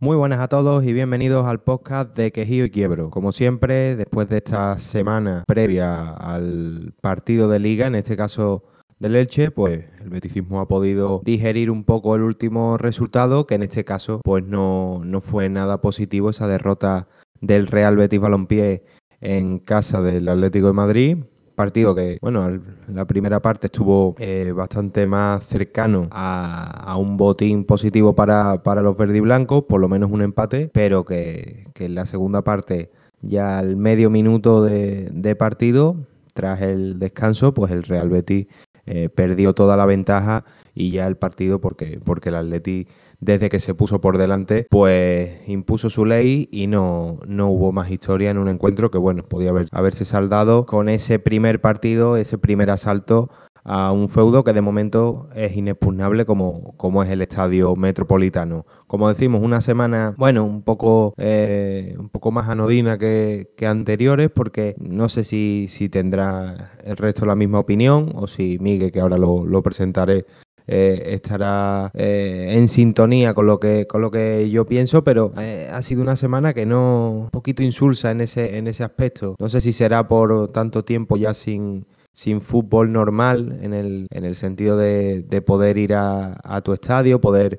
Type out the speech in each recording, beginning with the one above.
Muy buenas a todos y bienvenidos al podcast de Quejío y Quiebro. Como siempre, después de esta semana previa al partido de liga, en este caso del Elche, pues el beticismo ha podido digerir un poco el último resultado, que en este caso pues no, no fue nada positivo esa derrota del Real Betis Balompié en casa del Atlético de Madrid partido que, bueno, la primera parte estuvo eh, bastante más cercano a, un botín positivo para, para los verdiblancos, por lo menos un empate, pero que, en la segunda parte, ya al medio minuto de, partido, tras el descanso, pues el Real Betis eh, perdió toda la ventaja y ya el partido, porque, porque el Atleti desde que se puso por delante, pues impuso su ley y no, no hubo más historia en un encuentro que, bueno, podía haber, haberse saldado con ese primer partido, ese primer asalto a un feudo que de momento es inexpugnable como, como es el estadio metropolitano. Como decimos, una semana, bueno, un poco, eh, un poco más anodina que, anteriores, porque no sé si, si, tendrá el resto la misma opinión o si Miguel, que ahora lo, lo presentaré, eh, estará eh, en sintonía con lo que con lo que yo pienso, pero eh, ha sido una semana que no un poquito insulsa en ese en ese aspecto. No sé si será por tanto tiempo ya sin sin fútbol normal en el, en el sentido de, de poder ir a, a, tu estadio, poder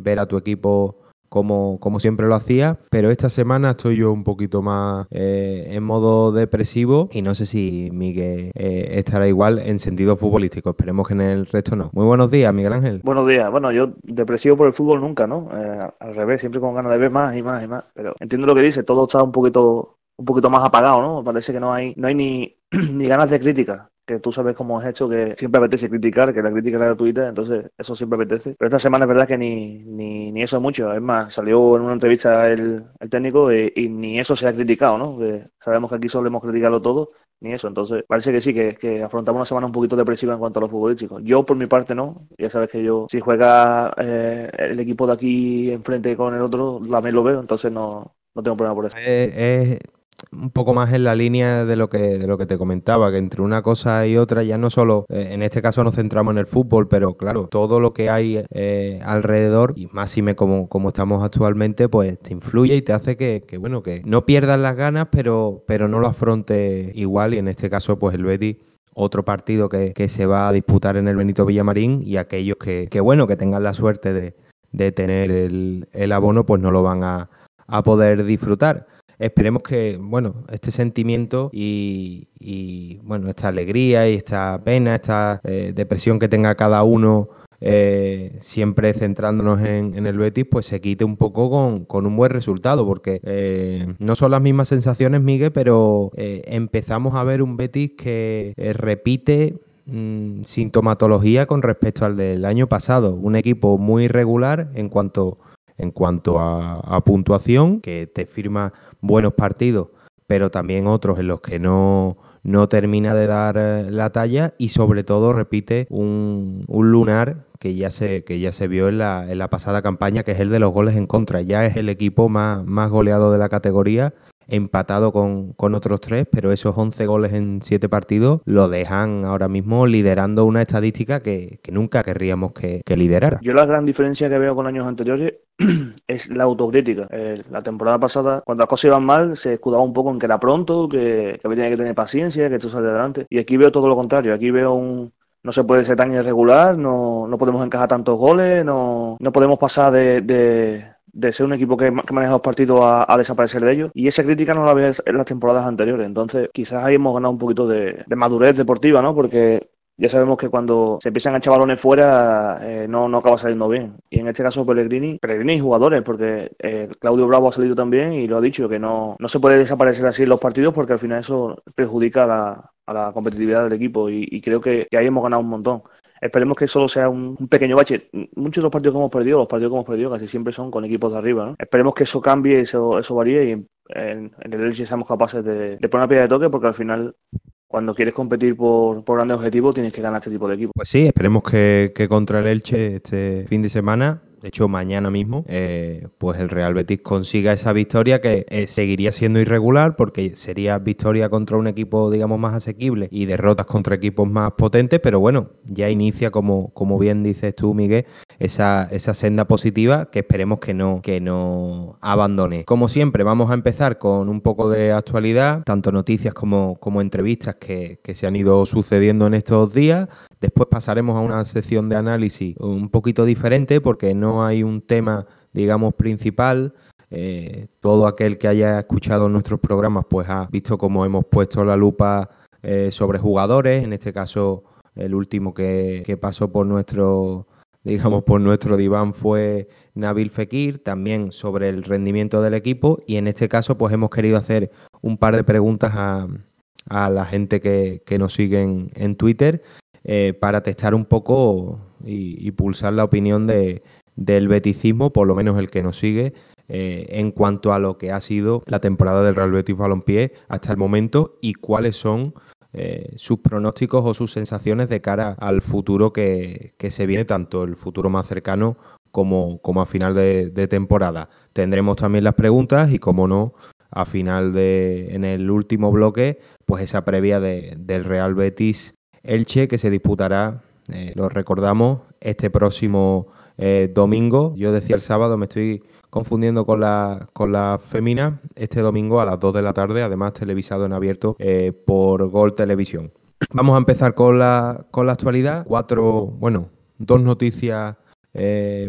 ver a tu equipo como, como siempre lo hacía, pero esta semana estoy yo un poquito más eh, en modo depresivo y no sé si Miguel eh, estará igual en sentido futbolístico. Esperemos que en el resto no. Muy buenos días, Miguel Ángel. Buenos días. Bueno, yo depresivo por el fútbol nunca, ¿no? Eh, al revés, siempre con ganas de ver más y más y más. Pero entiendo lo que dice, todo está un poquito un poquito más apagado, ¿no? Parece que no hay no hay ni, ni ganas de crítica que tú sabes cómo has hecho, que siempre apetece criticar, que la crítica es gratuita, entonces eso siempre apetece. Pero esta semana es verdad que ni, ni, ni eso es mucho. Es más, salió en una entrevista el, el técnico y, ni eso se ha criticado, ¿no? sabemos que aquí solemos criticarlo todo, ni eso. Entonces, parece que sí, que, que, afrontamos una semana un poquito depresiva en cuanto a los futbolísticos. Yo, por mi parte, no. Ya sabes que yo, si juega eh, el equipo de aquí enfrente con el otro, también lo veo, entonces no, no tengo problema por eso. Eh, un poco más en la línea de lo que de lo que te comentaba, que entre una cosa y otra ya no solo, eh, en este caso nos centramos en el fútbol, pero claro, todo lo que hay eh, alrededor, y más si me como, como estamos actualmente, pues te influye y te hace que, bueno, que no pierdas las ganas, pero, pero no lo afronte igual, y en este caso, pues el Betis otro partido que, se va a disputar en el Benito Villamarín y aquellos que, que bueno, que tengan la suerte de, de tener el, el, abono, pues no lo van a, a poder disfrutar esperemos que, bueno, este sentimiento y, bueno, esta alegría y esta pena, esta eh, depresión que tenga cada uno, eh, siempre centrándonos en, el Betis, pues se quite un poco con, un buen resultado, porque eh, no son las mismas sensaciones, Miguel, pero empezamos a ver un Betis que repite mm, sintomatología con respecto al del año pasado, un equipo muy irregular en cuanto en cuanto a, puntuación, que te firma buenos partidos, pero también otros en los que no, no termina de dar eh, la talla y sobre todo repite un, un lunar que ya se, que ya se vio en la, en la pasada campaña, que es el de los goles en contra. Ya es el equipo más, más goleado de la categoría empatado con, otros tres, pero esos 11 goles en 7 partidos lo dejan ahora mismo liderando una estadística que, nunca querríamos que, liderara. Yo la gran diferencia que veo con años anteriores es la autocrítica. Eh, la temporada pasada, cuando las cosas iban mal, se escudaba un poco en que era pronto, que, que tenía que tener paciencia, que esto sale adelante. Y aquí veo todo lo contrario. Aquí veo un, no se puede ser tan irregular, no, no podemos encajar tantos goles, no, no podemos pasar de ser un equipo que, maneja los partidos a, desaparecer de ellos. Y esa crítica no la había en las temporadas anteriores. Entonces, quizás ahí hemos ganado un poquito de, madurez deportiva, ¿no? Porque ya sabemos que cuando se empiezan a echar balones fuera eh, no, no acaba saliendo bien. Y en este caso Pellegrini, Pellegrini y jugadores, porque eh, Claudio Bravo ha salido también y lo ha dicho, que no, no se puede desaparecer así en los partidos porque al final eso perjudica a la, competitividad del equipo y, creo que, ahí hemos ganado un montón. Esperemos que solo sea un, pequeño bache. Muchos de los partidos que hemos perdido, los partidos que hemos perdido casi siempre son con equipos de arriba. ¿no? Esperemos que eso cambie, eso, eso varíe y en, el Elche seamos capaces de, poner una piedra de toque porque al final cuando quieres competir por, por grandes objetivos tienes que ganar este tipo de equipos. Pues sí, esperemos que, que contra el Elche este fin de semana de hecho mañana mismo, eh, pues el Real Betis consiga esa victoria que eh, seguiría siendo irregular porque sería victoria contra un equipo, digamos, más asequible y derrotas contra equipos más potentes, pero bueno, ya inicia, como, como bien dices tú, Miguel, esa, esa senda positiva que esperemos que no, que no abandone. Como siempre, vamos a empezar con un poco de actualidad, tanto noticias como, como entrevistas que, que se han ido sucediendo en estos días. Después pasaremos a una sección de análisis un poquito diferente porque no hay un tema, digamos, principal. Eh, todo aquel que haya escuchado nuestros programas pues ha visto cómo hemos puesto la lupa eh, sobre jugadores, en este caso el último que, pasó por nuestro digamos por nuestro diván fue Nabil Fekir, también sobre el rendimiento del equipo. Y en este caso pues hemos querido hacer un par de preguntas a, la gente que, nos sigue en Twitter eh, para testar un poco y, pulsar la opinión de, del beticismo, por lo menos el que nos sigue, eh, en cuanto a lo que ha sido la temporada del Real Betis Balompié hasta el momento y cuáles son eh, sus pronósticos o sus sensaciones de cara al futuro que, que se viene, tanto el futuro más cercano como, como a final de, de, temporada. Tendremos también las preguntas y, como no, a final de, en el último bloque, pues esa previa de, del Real Betis Elche que se disputará, eh, lo recordamos, este próximo eh, domingo. Yo decía el sábado, me estoy confundiendo con la, con la femina, este domingo a las 2 de la tarde, además televisado en abierto eh, por Gol Televisión. Vamos a empezar con la, con la actualidad. Cuatro, bueno, dos noticias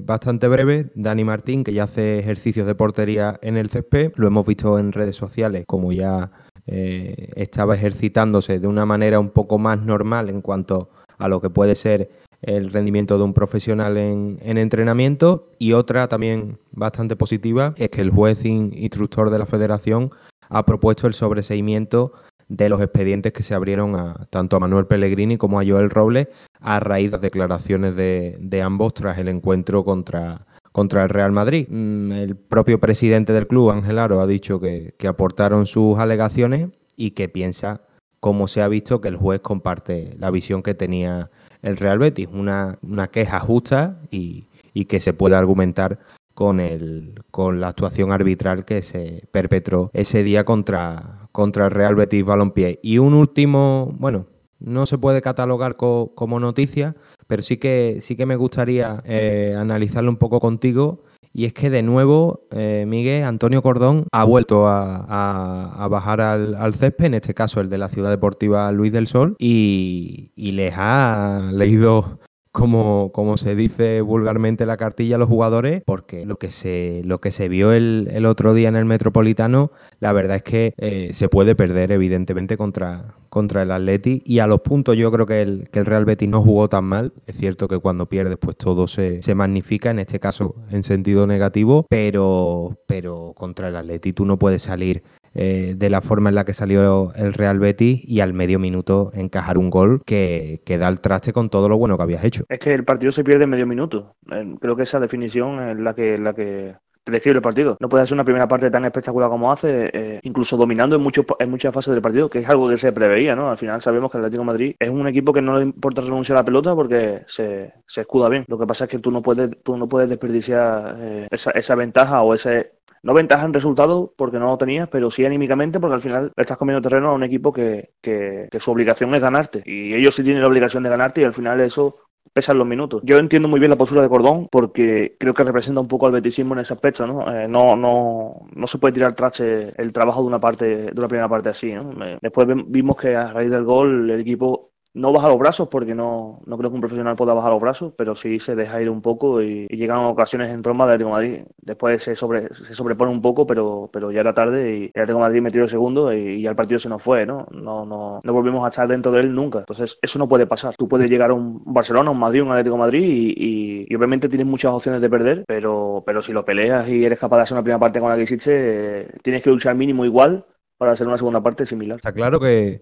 bastante breves. Dani Martín, que ya hace ejercicios de portería en el césped, lo hemos visto en redes sociales, como ya eh, estaba ejercitándose de una manera un poco más normal en cuanto a lo que puede ser el rendimiento de un profesional en, en, entrenamiento. Y otra también bastante positiva es que el juez instructor de la federación ha propuesto el sobreseimiento de los expedientes que se abrieron a, tanto a Manuel Pellegrini como a Joel Robles a raíz de las declaraciones de, de ambos tras el encuentro contra, contra el Real Madrid. El propio presidente del club, Ángel Aro, ha dicho que, aportaron sus alegaciones y que piensa, como se ha visto, que el juez comparte la visión que tenía el Real Betis, una, queja justa y, que se puede argumentar con, el, con la actuación arbitral que se perpetró ese día contra, contra el Real Betis Balompié. Y un último, bueno, no se puede catalogar co, como noticia, pero sí que, sí que me gustaría eh, analizarlo un poco contigo. Y es que de nuevo, eh, Miguel, Antonio Cordón ha vuelto a, a, a bajar al, al, césped, en este caso el de la Ciudad Deportiva Luis del Sol, y, y les ha leído como, como, se dice vulgarmente la cartilla a los jugadores, porque lo que se, lo que se vio el, el otro día en el Metropolitano, la verdad es que eh, se puede perder evidentemente contra, contra el Atleti. Y a los puntos yo creo que el, que el, Real Betis no jugó tan mal, es cierto que cuando pierde pues todo se, se magnifica, en este caso en sentido negativo, pero, pero contra el Atleti tú no puedes salir eh, de la forma en la que salió el Real Betis y al medio minuto encajar un gol que, que, da el traste con todo lo bueno que habías hecho. Es que el partido se pierde en medio minuto. Creo que esa definición es la que, la que te describe el partido. No puede ser una primera parte tan espectacular como hace, eh, incluso dominando en, mucho, en muchas fases del partido, que es algo que se preveía, ¿no? Al final sabemos que el Atlético Madrid es un equipo que no le importa renunciar a la pelota porque se, se escuda bien. Lo que pasa es que tú no puedes, tú no puedes desperdiciar eh, esa, esa ventaja o ese no ventaja en resultado porque no lo tenías, pero sí anímicamente porque al final estás comiendo terreno a un equipo que, que, su obligación es ganarte. Y ellos sí tienen la obligación de ganarte y al final eso pesan los minutos. Yo entiendo muy bien la postura de Cordón porque creo que representa un poco al betisismo en ese aspecto, ¿no? Eh, no, no, no se puede tirar traste el trabajo de una parte, de una primera parte así. Después vimos que a raíz del gol el equipo no baja los brazos porque no, no creo que un profesional pueda bajar los brazos, pero sí se deja ir un poco y, llegan ocasiones en tromba de Atlético Madrid. Después se, sobre, se sobrepone un poco, pero, pero ya era tarde y el Atlético Madrid metió el segundo y, ya el partido se nos fue, ¿no? No, no, no volvimos a estar dentro de él nunca. Entonces, eso no puede pasar. Tú puedes llegar a un Barcelona, un Madrid, un Atlético Madrid y, y, obviamente tienes muchas opciones de perder, pero, pero si lo peleas y eres capaz de hacer una primera parte con la que hiciste, tienes que luchar mínimo igual para hacer una segunda parte similar. Está claro que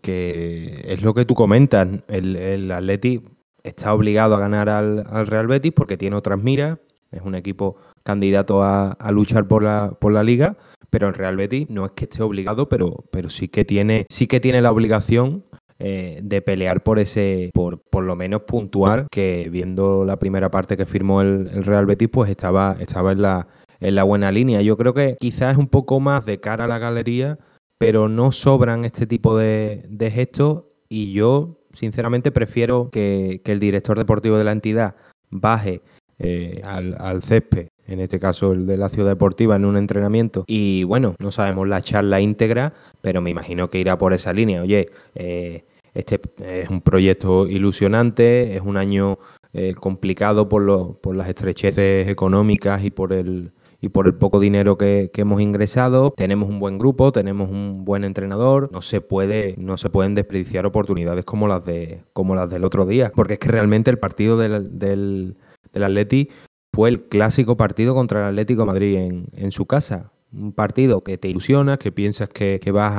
que es lo que tú comentas, el, el Atleti está obligado a ganar al, al, Real Betis porque tiene otras miras, es un equipo candidato a, a, luchar por la, por la liga, pero el Real Betis no es que esté obligado, pero, pero sí que tiene, sí que tiene la obligación eh, de pelear por ese, por, por lo menos puntuar, que viendo la primera parte que firmó el, el Real Betis, pues estaba, estaba en la, en la buena línea. Yo creo que quizás es un poco más de cara a la galería pero no sobran este tipo de, de gestos y yo sinceramente prefiero que, el director deportivo de la entidad baje al, al césped en este caso el de la ciudad deportiva, en un entrenamiento. Y bueno, no sabemos la charla íntegra, pero me imagino que irá por esa línea. Oye, eh, este es un proyecto ilusionante, es un año eh, complicado por, por las estrecheces económicas y por el, y por el poco dinero que, hemos ingresado. Tenemos un buen grupo, tenemos un buen entrenador. No se puede, no se pueden desperdiciar oportunidades como las de, como las del otro día. Porque es que realmente el partido del, del, del Atleti fue el clásico partido contra el Atlético de Madrid en, su casa. Un partido que te ilusiona, que piensas que, vas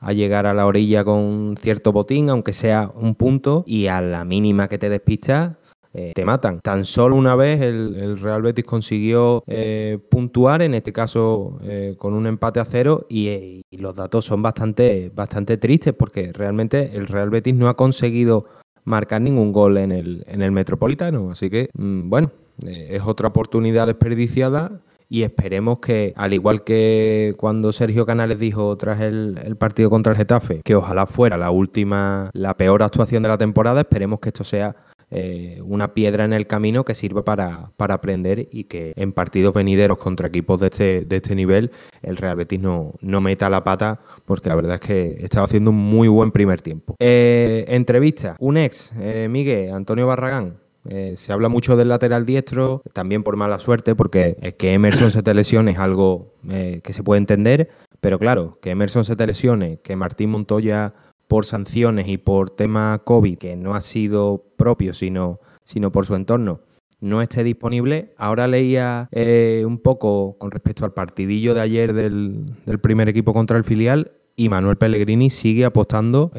a, llegar a la orilla con cierto botín, aunque sea un punto, y a la mínima que te despistas, eh, te matan. Tan solo una vez el, Real Betis consiguió eh, puntuar, en este caso eh, con un empate a cero, y, los datos son bastante, bastante tristes porque realmente el Real Betis no ha conseguido marcar ningún gol en el, en el Metropolitano. Así que, mm, bueno, es otra oportunidad desperdiciada y esperemos que, al igual que cuando Sergio Canales dijo tras el, partido contra el Getafe, que ojalá fuera la última, la peor actuación de la temporada, esperemos que esto sea eh, una piedra en el camino que sirva para, aprender y que en partidos venideros contra equipos de este, de este nivel el Real Betis no, no meta la pata porque la verdad es que estaba haciendo un muy buen primer tiempo. Eh, entrevista, un ex, Miguel, Antonio Barragán, eh, se habla mucho del lateral diestro, también por mala suerte, porque es que Emerson se te lesione es algo eh, que se puede entender, pero claro, que Emerson se te lesione, que Martín Montoya por sanciones y por tema COVID, que no ha sido propio, sino, sino por su entorno, no esté disponible. Ahora leía eh, un poco con respecto al partidillo de ayer del, del primer equipo contra el filial y Manuel Pellegrini sigue apostando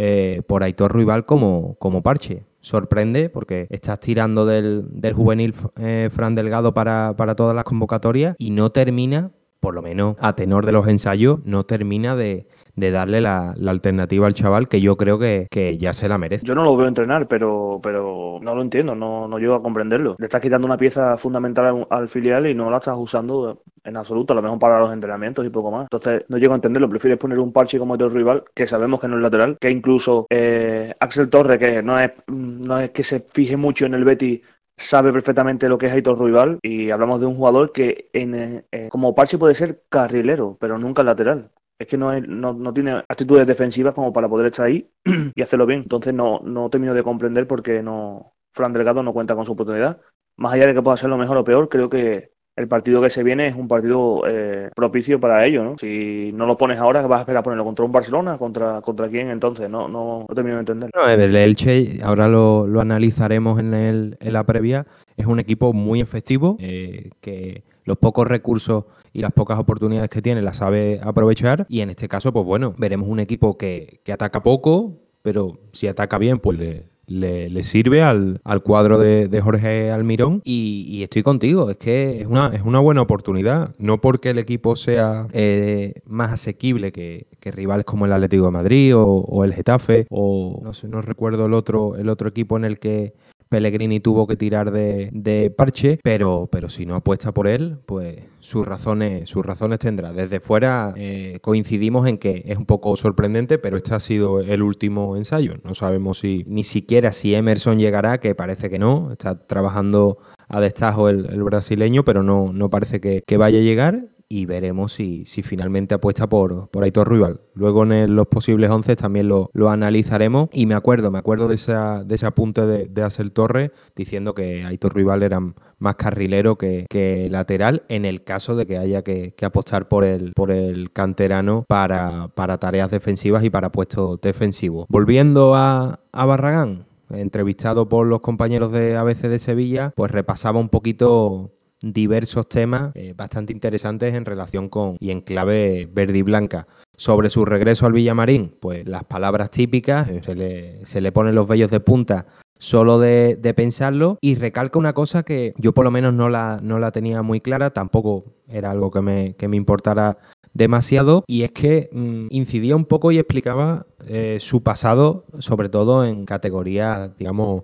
por Aitor Ruibal como, como parche sorprende porque estás tirando del, juvenil eh, Fran Delgado para, todas las convocatorias y no termina, por lo menos a tenor de los ensayos, no termina de, darle la, alternativa al chaval que yo creo que, ya se la merece. Yo no lo veo entrenar, pero, pero no lo entiendo, no, no llego a comprenderlo. Le estás quitando una pieza fundamental al, filial y no la estás usando en absoluto, a lo mejor para los entrenamientos y poco más. Entonces, no llego a entenderlo. Prefieres poner un parche como otro rival, que sabemos que no es lateral, que incluso eh, Axel Torre, que no es, no es que se fije mucho en el Betty, sabe perfectamente lo que es Aitor Rival y hablamos de un jugador que en, eh, como parche puede ser carrilero, pero nunca lateral. Es que no, es, no, no, tiene actitudes defensivas como para poder estar ahí y hacerlo bien. Entonces no, no termino de comprender por qué no, Fran Delgado no cuenta con su oportunidad. Más allá de que pueda ser lo mejor o peor, creo que el partido que se viene es un partido eh, propicio para ello, ¿no? Si no lo pones ahora, vas a esperar a ponerlo contra un Barcelona, contra, contra quién, entonces no, no, termino de entender. No, el Elche, ahora lo, lo analizaremos en, el, en la previa, es un equipo muy efectivo, eh, que los pocos recursos y las pocas oportunidades que tiene las sabe aprovechar. Y en este caso, pues bueno, veremos un equipo que, que ataca poco, pero si ataca bien, pues le, le, sirve al, cuadro de, Jorge Almirón. Y, estoy contigo, es que es una, es una buena oportunidad, no porque el equipo sea eh, más asequible que, rivales como el Atlético de Madrid o, el Getafe o no sé, no recuerdo el otro, el otro equipo en el que Pellegrini tuvo que tirar de, parche, pero, pero si no apuesta por él, pues sus razones, sus razones tendrá. Desde fuera eh, coincidimos en que es un poco sorprendente, pero este ha sido el último ensayo. No sabemos si ni siquiera si Emerson llegará, que parece que no. Está trabajando a destajo el, brasileño, pero no, no parece que vaya a llegar y veremos si, si finalmente apuesta por, por Aitor Rival. Luego en los posibles 11 también lo, analizaremos y me acuerdo, me acuerdo de, esa, de ese apunte de, de Asel Torres diciendo que Aitor Rival era más carrilero que, lateral en el caso de que haya que, apostar por el, por el canterano para, para tareas defensivas y para puestos defensivos. Volviendo a, a Barragán, entrevistado por los compañeros de ABC de Sevilla, pues repasaba un poquito diversos temas eh, bastante interesantes en relación con y en clave verde y blanca. Sobre su regreso al Villamarín, pues las palabras típicas, eh, se, le, se le ponen los vellos de punta solo de, pensarlo y recalca una cosa que yo por lo menos no la, no la tenía muy clara, tampoco era algo que me, que me importara demasiado y es que mm, incidía un poco y explicaba eh, su pasado, sobre todo en categorías, digamos,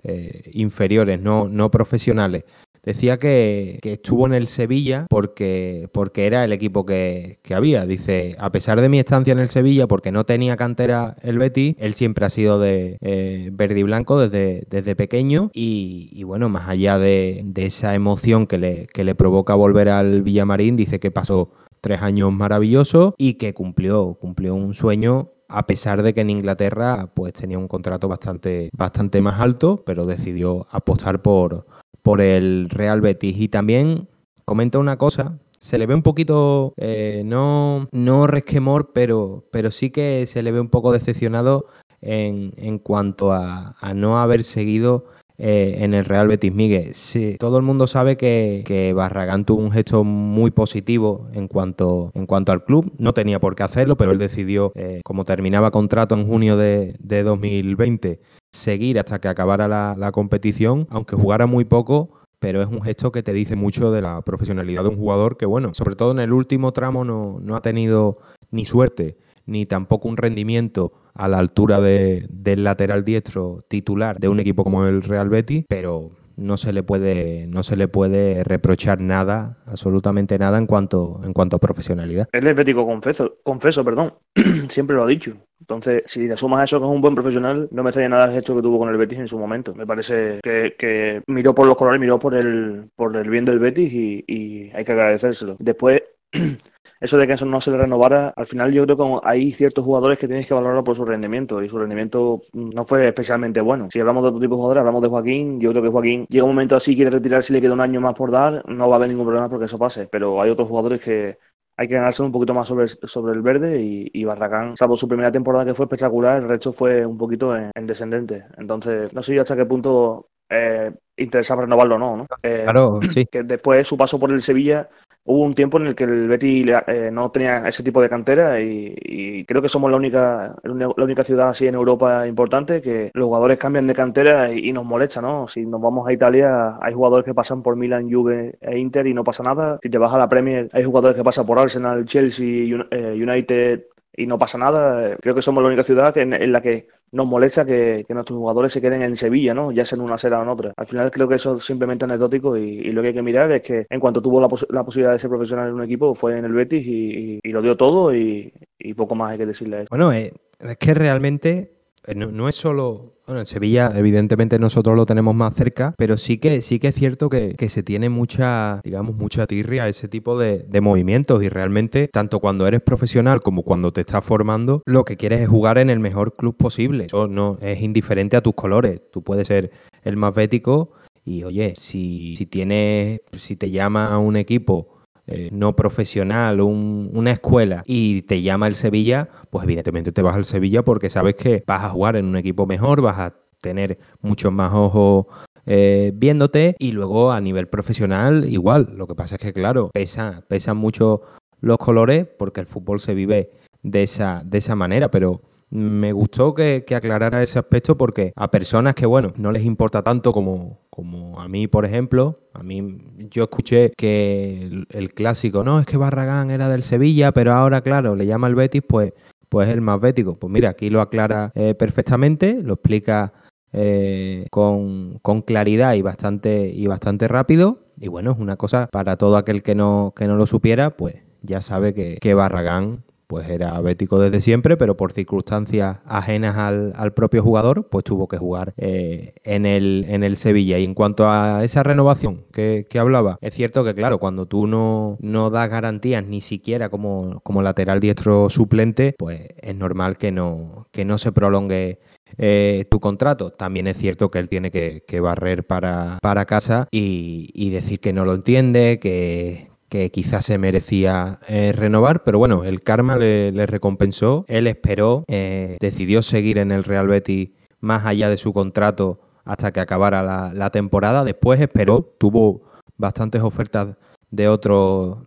inferiores, no, no profesionales decía que, estuvo en el Sevilla porque, porque era el equipo que, había. Dice, a pesar de mi estancia en el Sevilla, porque no tenía cantera el Betty, él siempre ha sido de eh, verde y blanco desde, desde pequeño y, bueno, más allá de, esa emoción que le, que le provoca volver al Villamarín, dice que pasó tres años maravillosos y que cumplió, cumplió un sueño a pesar de que en Inglaterra pues tenía un contrato bastante, bastante más alto, pero decidió apostar por, por el Real Betis. Y también comenta una cosa, se le ve un poquito, eh, no, no resquemor, pero, pero sí que se le ve un poco decepcionado en, en cuanto a, a, no haber seguido eh, en el Real Betis Miguel. Sí, todo el mundo sabe que, Barragán tuvo un gesto muy positivo en cuanto, en cuanto al club. No tenía por qué hacerlo, pero él decidió, eh, como terminaba contrato en junio de, de 2020, seguir hasta que acabara la, competición, aunque jugara muy poco, pero es un gesto que te dice mucho de la profesionalidad de un jugador que, bueno, sobre todo en el último tramo no ha tenido ni suerte ni tampoco un rendimiento a la altura de, del lateral diestro titular de un equipo como el Real Betis, pero no se le puede no se le puede reprochar nada, absolutamente nada en cuanto en cuanto a profesionalidad. Él es bético confeso, confeso, perdón, siempre lo ha dicho. Entonces, si le sumas eso que es un buen profesional, no me extraña nada el gesto que tuvo con el Betis en su momento. Me parece que, miró por los colores, miró por el por el bien del Betis y, y hay que agradecérselo. Después eso de que eso no se le renovara, al final yo creo que hay ciertos jugadores que tienes que valorarlo por su rendimiento y su rendimiento no fue especialmente bueno. Si hablamos de otro tipo de jugadores, hablamos de Joaquín, yo creo que Joaquín llega un momento así, quiere retirarse y le queda un año más por dar, no va a haber ningún problema porque eso pase, pero hay otros jugadores que hay que ganarse un poquito más sobre, sobre el verde y, Barragán, salvo su primera temporada que fue espectacular, el resto fue un poquito en, descendente. Entonces, no sé hasta qué punto eh, interesaba renovarlo o no. ¿no? Eh, claro, sí. Que después su paso por el Sevilla hubo un tiempo en el que el Betty eh, no tenía ese tipo de cantera y, creo que somos la única la única ciudad así en Europa importante que los jugadores cambian de cantera y, nos molesta, ¿no? Si nos vamos a Italia hay jugadores que pasan por Milan, Juve e Inter y no pasa nada. Si te vas a la Premier hay jugadores que pasan por Arsenal, Chelsea, eh, United y no pasa nada. Creo que somos la única ciudad en, la que nos molesta que, nuestros jugadores se queden en Sevilla, ¿no? Ya sea en una sede o en otra. Al final creo que eso es simplemente anecdótico y, lo que hay que mirar es que en cuanto tuvo la, posibilidad de ser profesional en un equipo fue en el Betis y, lo dio todo y, poco más hay que decirle a eso. Bueno, eh, es que realmente eh, no, es solo. Bueno, en Sevilla, evidentemente, nosotros lo tenemos más cerca, pero sí que, sí que es cierto que, se tiene mucha, digamos, mucha tirria a ese tipo de, movimientos. Y realmente, tanto cuando eres profesional como cuando te estás formando, lo que quieres es jugar en el mejor club posible. Eso no es indiferente a tus colores. Tú puedes ser el más bético. Y oye, si, si tienes, si te llama a un equipo eh, no profesional, una escuela y te llama el Sevilla, pues evidentemente te vas al Sevilla porque sabes que vas a jugar en un equipo mejor, vas a tener muchos más ojos eh, viéndote y luego a nivel profesional igual. Lo que pasa es que claro, pesa, pesan mucho los colores porque el fútbol se vive de esa, de esa manera, pero me gustó que, aclarara ese aspecto porque a personas que, bueno, no les importa tanto como, como a mí, por ejemplo, a mí yo escuché que el, clásico, no, es que Barragán era del Sevilla, pero ahora, claro, le llama el Betis, pues, pues es el más bético. Pues mira, aquí lo aclara eh, perfectamente, lo explica eh, con, claridad y bastante, y bastante rápido. Y bueno, es una cosa para todo aquel que no, que no lo supiera, pues ya sabe que, que Barragán pues era bético desde siempre, pero por circunstancias ajenas al, propio jugador, pues tuvo que jugar eh, en, el, en el Sevilla. Y en cuanto a esa renovación que, hablaba, es cierto que, claro, cuando tú no, no das garantías ni siquiera como, como lateral diestro suplente, pues es normal que no, que no se prolongue eh, tu contrato. También es cierto que él tiene que, barrer para, para casa y, y, decir que no lo entiende, que, que quizás se merecía eh, renovar, pero bueno, el karma le, recompensó, él esperó, eh, decidió seguir en el Real Betis más allá de su contrato hasta que acabara la, temporada, después esperó, tuvo bastantes ofertas de,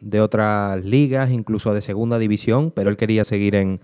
de otras ligas, incluso de segunda división, pero él quería seguir en,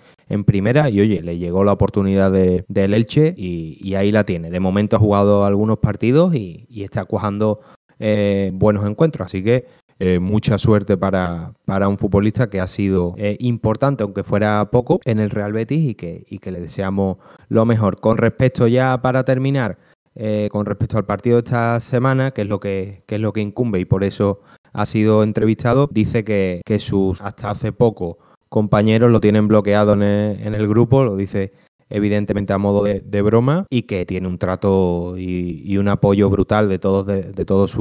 primera y oye, le llegó la oportunidad del de Elche y, ahí la tiene. De momento ha jugado algunos partidos y, está cuajando eh, buenos encuentros, así que eh, mucha suerte para, para, un futbolista que ha sido eh, importante, aunque fuera poco, en el Real Betis y que, y que le deseamos lo mejor. Con respecto ya para terminar eh, con respecto al partido de esta semana, que es lo que, es lo que incumbe y por eso ha sido entrevistado, dice que, sus hasta hace poco compañeros lo tienen bloqueado en el, grupo, lo dice evidentemente a modo de, broma y que tiene un trato y, un apoyo brutal de todos, de, todos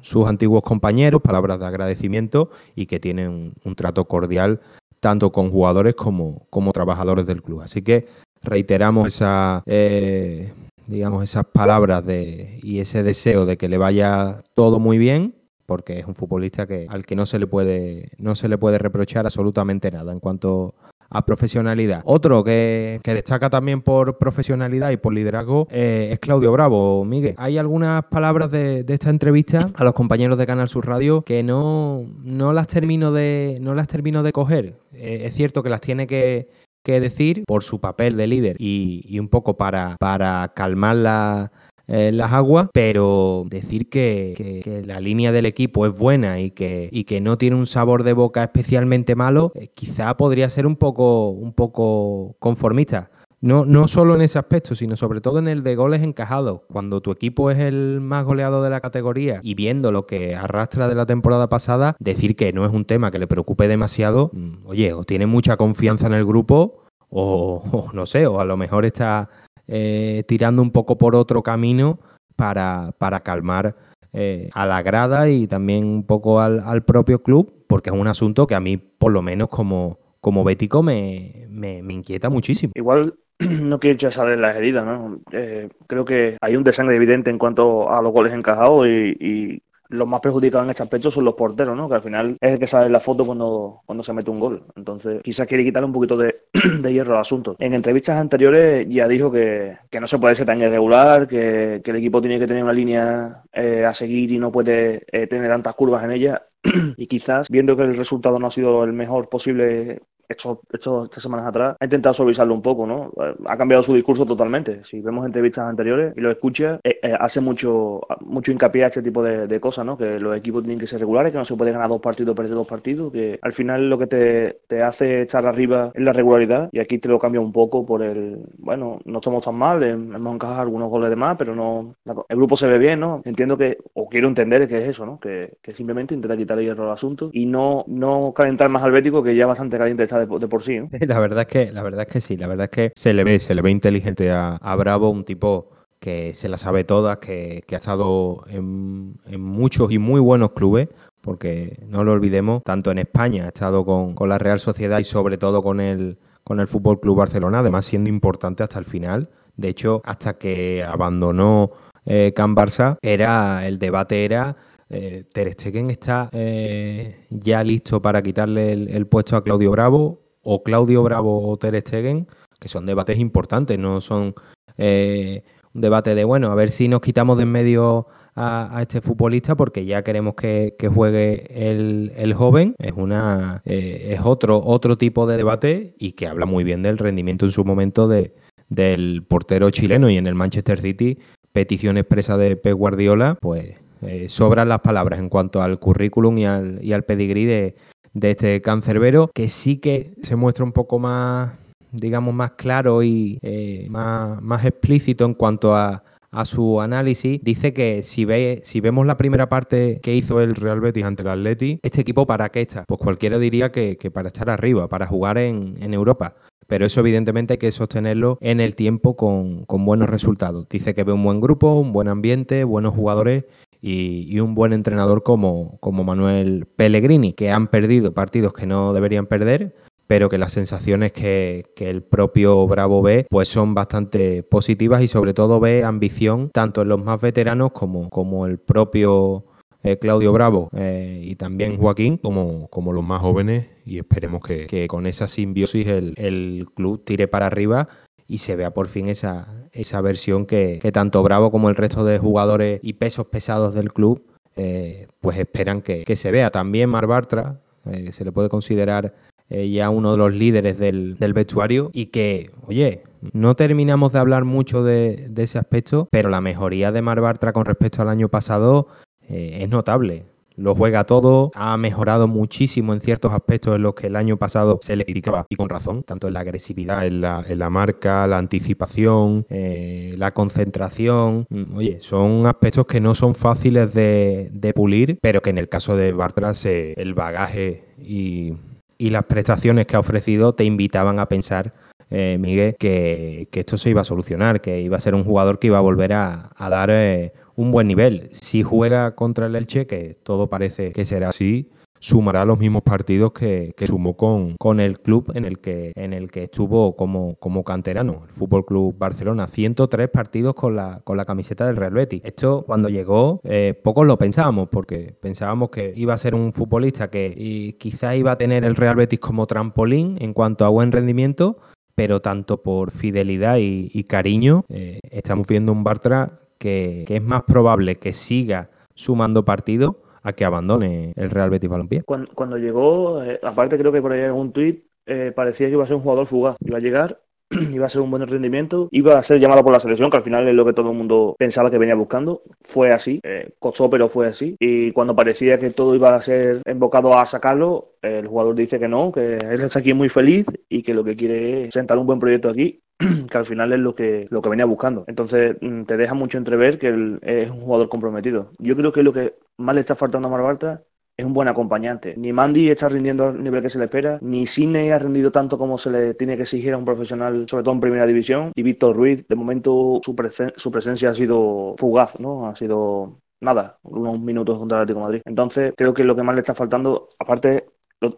sus antiguos compañeros, palabras de agradecimiento y que tiene un, trato cordial tanto con jugadores como, como trabajadores del club. Así que reiteramos esa eh, digamos, esas palabras de, y ese deseo de que le vaya todo muy bien, porque es un futbolista que, al que no se le puede, no se le puede reprochar absolutamente nada en cuanto a profesionalidad. Otro que, destaca también por profesionalidad y por liderazgo eh, es Claudio Bravo. Miguel, hay algunas palabras de, esta entrevista a los compañeros de Canal Sur Radio que no, no las termino de no las termino de coger. Eh, es cierto que las tiene que, que decir por su papel de líder y, un poco para, para calmar eh, las aguas, pero decir que, la línea del equipo es buena y que, no tiene un sabor de boca especialmente malo, eh, quizá podría ser un poco, un poco conformista. No, no solo en ese aspecto, sino sobre todo en el de goles encajados. Cuando tu equipo es el más goleado de la categoría y viendo lo que arrastra de la temporada pasada, decir que no es un tema que le preocupe demasiado, mm, oye, o tiene mucha confianza en el grupo o, no sé, o a lo mejor está eh, tirando un poco por otro camino para, para calmar eh, a la grada y también un poco al, al propio club, porque es un asunto que a mí, por lo menos como, como bético, me, me, inquieta muchísimo. Igual no quiero echar en las heridas, ¿no? Eh, creo que hay un desangre evidente en cuanto a los goles encajados y, los más perjudicados en este aspecto son los porteros, ¿no? Que al final es el que sale en la foto cuando, cuando se mete un gol. Entonces, quizás quiere quitarle un poquito de, hierro al asunto. En entrevistas anteriores ya dijo que, no se puede ser tan irregular, que, el equipo tiene que tener una línea eh, a seguir y no puede eh, tener tantas curvas en ella. y quizás, viendo que el resultado no ha sido el mejor posible hecho, estas semanas atrás, ha intentado suavizarlo un poco, ¿no? Ha cambiado su discurso totalmente. Si vemos entrevistas anteriores y lo escucha, eh, eh, hace mucho, mucho hincapié a este tipo de, cosas, ¿no? Que los equipos tienen que ser regulares, que no se puede ganar dos partidos, perder dos partidos, que al final lo que te, te hace echar arriba es la regularidad y aquí te lo cambia un poco por el, bueno, no estamos tan mal, hemos encajado algunos goles de más, pero no, el grupo se ve bien, ¿no? Entiendo que, o quiero entender que es eso, ¿no? Que, que simplemente intenta quitarle hierro al asunto y no, no calentar más al Bético, que ya bastante caliente está de, por sí. La verdad es que, la verdad es que sí, la verdad es que se le ve, se le ve inteligente a, Bravo, un tipo que se la sabe todas, que, ha estado en, muchos y muy buenos clubes, porque no lo olvidemos, tanto en España ha estado con, la Real Sociedad y sobre todo con el, con el Fútbol Club Barcelona, además siendo importante hasta el final. De hecho, hasta que abandonó eh, Can Barça, era, el debate era eh, Ter Stegen está eh, ya listo para quitarle el, puesto a Claudio Bravo o Claudio Bravo o Ter Stegen, que son debates importantes, no son eh, un debate de, bueno, a ver si nos quitamos de en medio a, este futbolista porque ya queremos que, juegue el, joven. Es, una, eh, es otro, otro tipo de debate y que habla muy bien del rendimiento en su momento de, del portero chileno y en el Manchester City, petición expresa de Pep Guardiola, pues eh, sobran las palabras en cuanto al currículum y al, y al pedigrí de, de este cancerbero, que sí que se muestra un poco más, digamos, más claro y eh, más, más explícito en cuanto a, su análisis, dice que si, ve, si vemos la primera parte que hizo el Real Betis ante el Atleti, este equipo para qué está? Pues cualquiera diría que, para estar arriba, para jugar en, en, Europa. Pero eso evidentemente hay que sostenerlo en el tiempo con, con buenos resultados. Dice que ve un buen grupo, un buen ambiente, buenos jugadores y, un buen entrenador como, como Manuel Pellegrini, que han perdido partidos que no deberían perder, pero que las sensaciones que, el propio Bravo ve pues son bastante positivas y sobre todo ve ambición tanto en los más veteranos como, como el propio eh, Claudio Bravo eh, y también Joaquín. Como, como los más jóvenes y esperemos que, con esa simbiosis el, el, club tire para arriba y se vea por fin esa, esa versión que, tanto Bravo como el resto de jugadores y pesos pesados del club eh, pues esperan que, se vea. También Mar Bartra eh, se le puede considerar eh, ya uno de los líderes del, vestuario y que, oye, no terminamos de hablar mucho de, ese aspecto, pero la mejoría de Mar Bartra con respecto al año pasado es notable. Lo juega todo, ha mejorado muchísimo en ciertos aspectos en los que el año pasado se le criticaba, y con razón, tanto en la agresividad, en la, marca, la anticipación, eh, la concentración. Mm, oye, son aspectos que no son fáciles de, pulir, pero que en el caso de Bartras el bagaje y, las prestaciones que ha ofrecido te invitaban a pensar eh, Miguel, que, esto se iba a solucionar, que iba a ser un jugador que iba a volver a, dar eh, un buen nivel. Si juega contra el Elche, que todo parece que será así, sumará los mismos partidos que, sumó con, con, el club en el que, en el que estuvo como, como canterano, el Fútbol Club Barcelona. 103 partidos con la, con la camiseta del Real Betis. Esto cuando llegó, eh, pocos lo pensábamos, porque pensábamos que iba a ser un futbolista que quizás iba a tener el Real Betis como trampolín en cuanto a buen rendimiento, pero tanto por fidelidad y, cariño, eh, estamos viendo un Bartra que, es más probable que siga sumando partidos a que abandone el Real Betis Balompié. Cuando, llegó, eh, aparte creo que por ahí en un tuit, eh, parecía que iba a ser un jugador fugaz. Iba a llegar, iba a ser un buen rendimiento, iba a ser llamado por la selección, que al final es lo que todo el mundo pensaba que venía buscando. Fue así, eh, costó, pero fue así. Y cuando parecía que todo iba a ser embocado a sacarlo, el jugador dice que no, que él está aquí muy feliz y que lo que quiere es sentar un buen proyecto aquí que al final es lo que, lo que venía buscando. Entonces mm, te deja mucho entrever que él es un jugador comprometido. Yo creo que lo que más le está faltando a Marbarta es un buen acompañante. Ni Mandy está rindiendo al nivel que se le espera, ni Sidney ha rendido tanto como se le tiene que exigir a un profesional, sobre todo en primera división. Y Víctor Ruiz, de momento, su, presencia ha sido fugaz, ¿no? Ha sido nada, unos minutos contra el Atlético Madrid. Entonces, creo que lo que más le está faltando, aparte,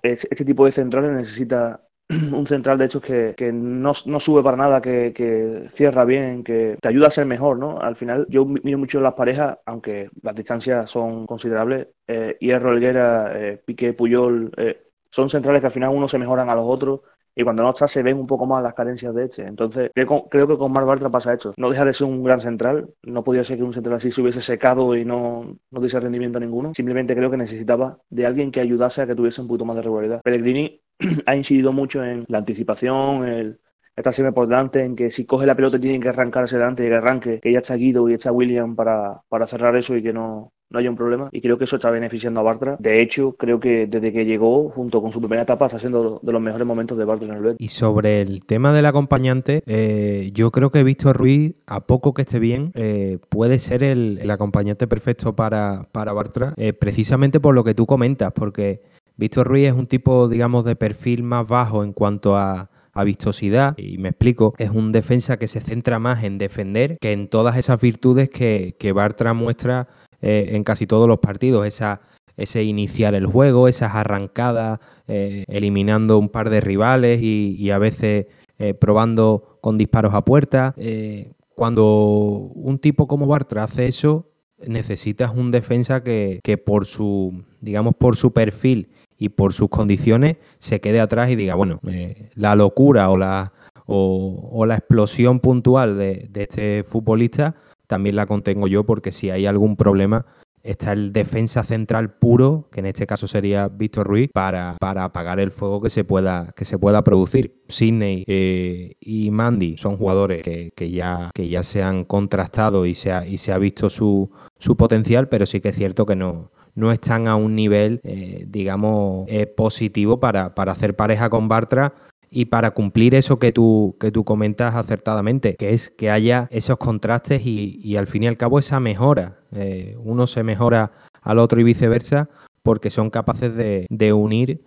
este tipo de centrales necesita un central de hecho que, que no, no, sube para nada, que, que, cierra bien, que te ayuda a ser mejor, ¿no? Al final yo miro mucho las parejas, aunque las distancias son considerables, eh, Hierro, Helguera, eh, Piqué, Puyol, eh, son centrales que al final uno se mejoran a los otros y cuando no está se ven un poco más las carencias de este. Entonces, creo, creo que con Mar Bartra pasa esto. No deja de ser un gran central, no podía ser que un central así se hubiese secado y no, no diese rendimiento ninguno. Simplemente creo que necesitaba de alguien que ayudase a que tuviese un poquito más de regularidad. Pellegrini ha incidido mucho en la anticipación, el estar siempre por delante, en que si coge la pelota tiene que arrancarse delante y que arranque, que ya está Guido y está William para, para cerrar eso y que no, no haya un problema. Y creo que eso está beneficiando a Bartra. De hecho, creo que desde que llegó, junto con su primera etapa, está siendo de los mejores momentos de Bartra en el Betis. Y sobre el tema del acompañante, eh, yo creo que Víctor Ruiz, a poco que esté bien, eh, puede ser el, acompañante perfecto para, para Bartra, eh, precisamente por lo que tú comentas, porque Víctor Ruiz es un tipo, digamos, de perfil más bajo en cuanto a, vistosidad. Y me explico, es un defensa que se centra más en defender que en todas esas virtudes que, que Bartra muestra eh, en casi todos los partidos. Esa, ese iniciar el juego, esas arrancadas, eh, eliminando un par de rivales y, a veces eh, probando con disparos a puerta. cuando un tipo como Bartra hace eso, necesitas un defensa que, que por su, digamos, por su perfil y por sus condiciones se quede atrás y diga, bueno, la locura o la, o, la explosión puntual de, este futbolista también la contengo yo porque si hay algún problema está el defensa central puro, que en este caso sería Víctor Ruiz, para, para apagar el fuego que se pueda, que se pueda producir. Sidney eh, y Mandy son jugadores que, ya, que ya se han contrastado y se ha, y se ha visto su, su potencial, pero sí que es cierto que no, no están a un nivel, eh, digamos, eh, positivo para, para hacer pareja con Bartra y para cumplir eso que tú, que tú comentas acertadamente, que es que haya esos contrastes y, al fin y al cabo esa mejora. Eh, uno se mejora al otro y viceversa porque son capaces de, de unir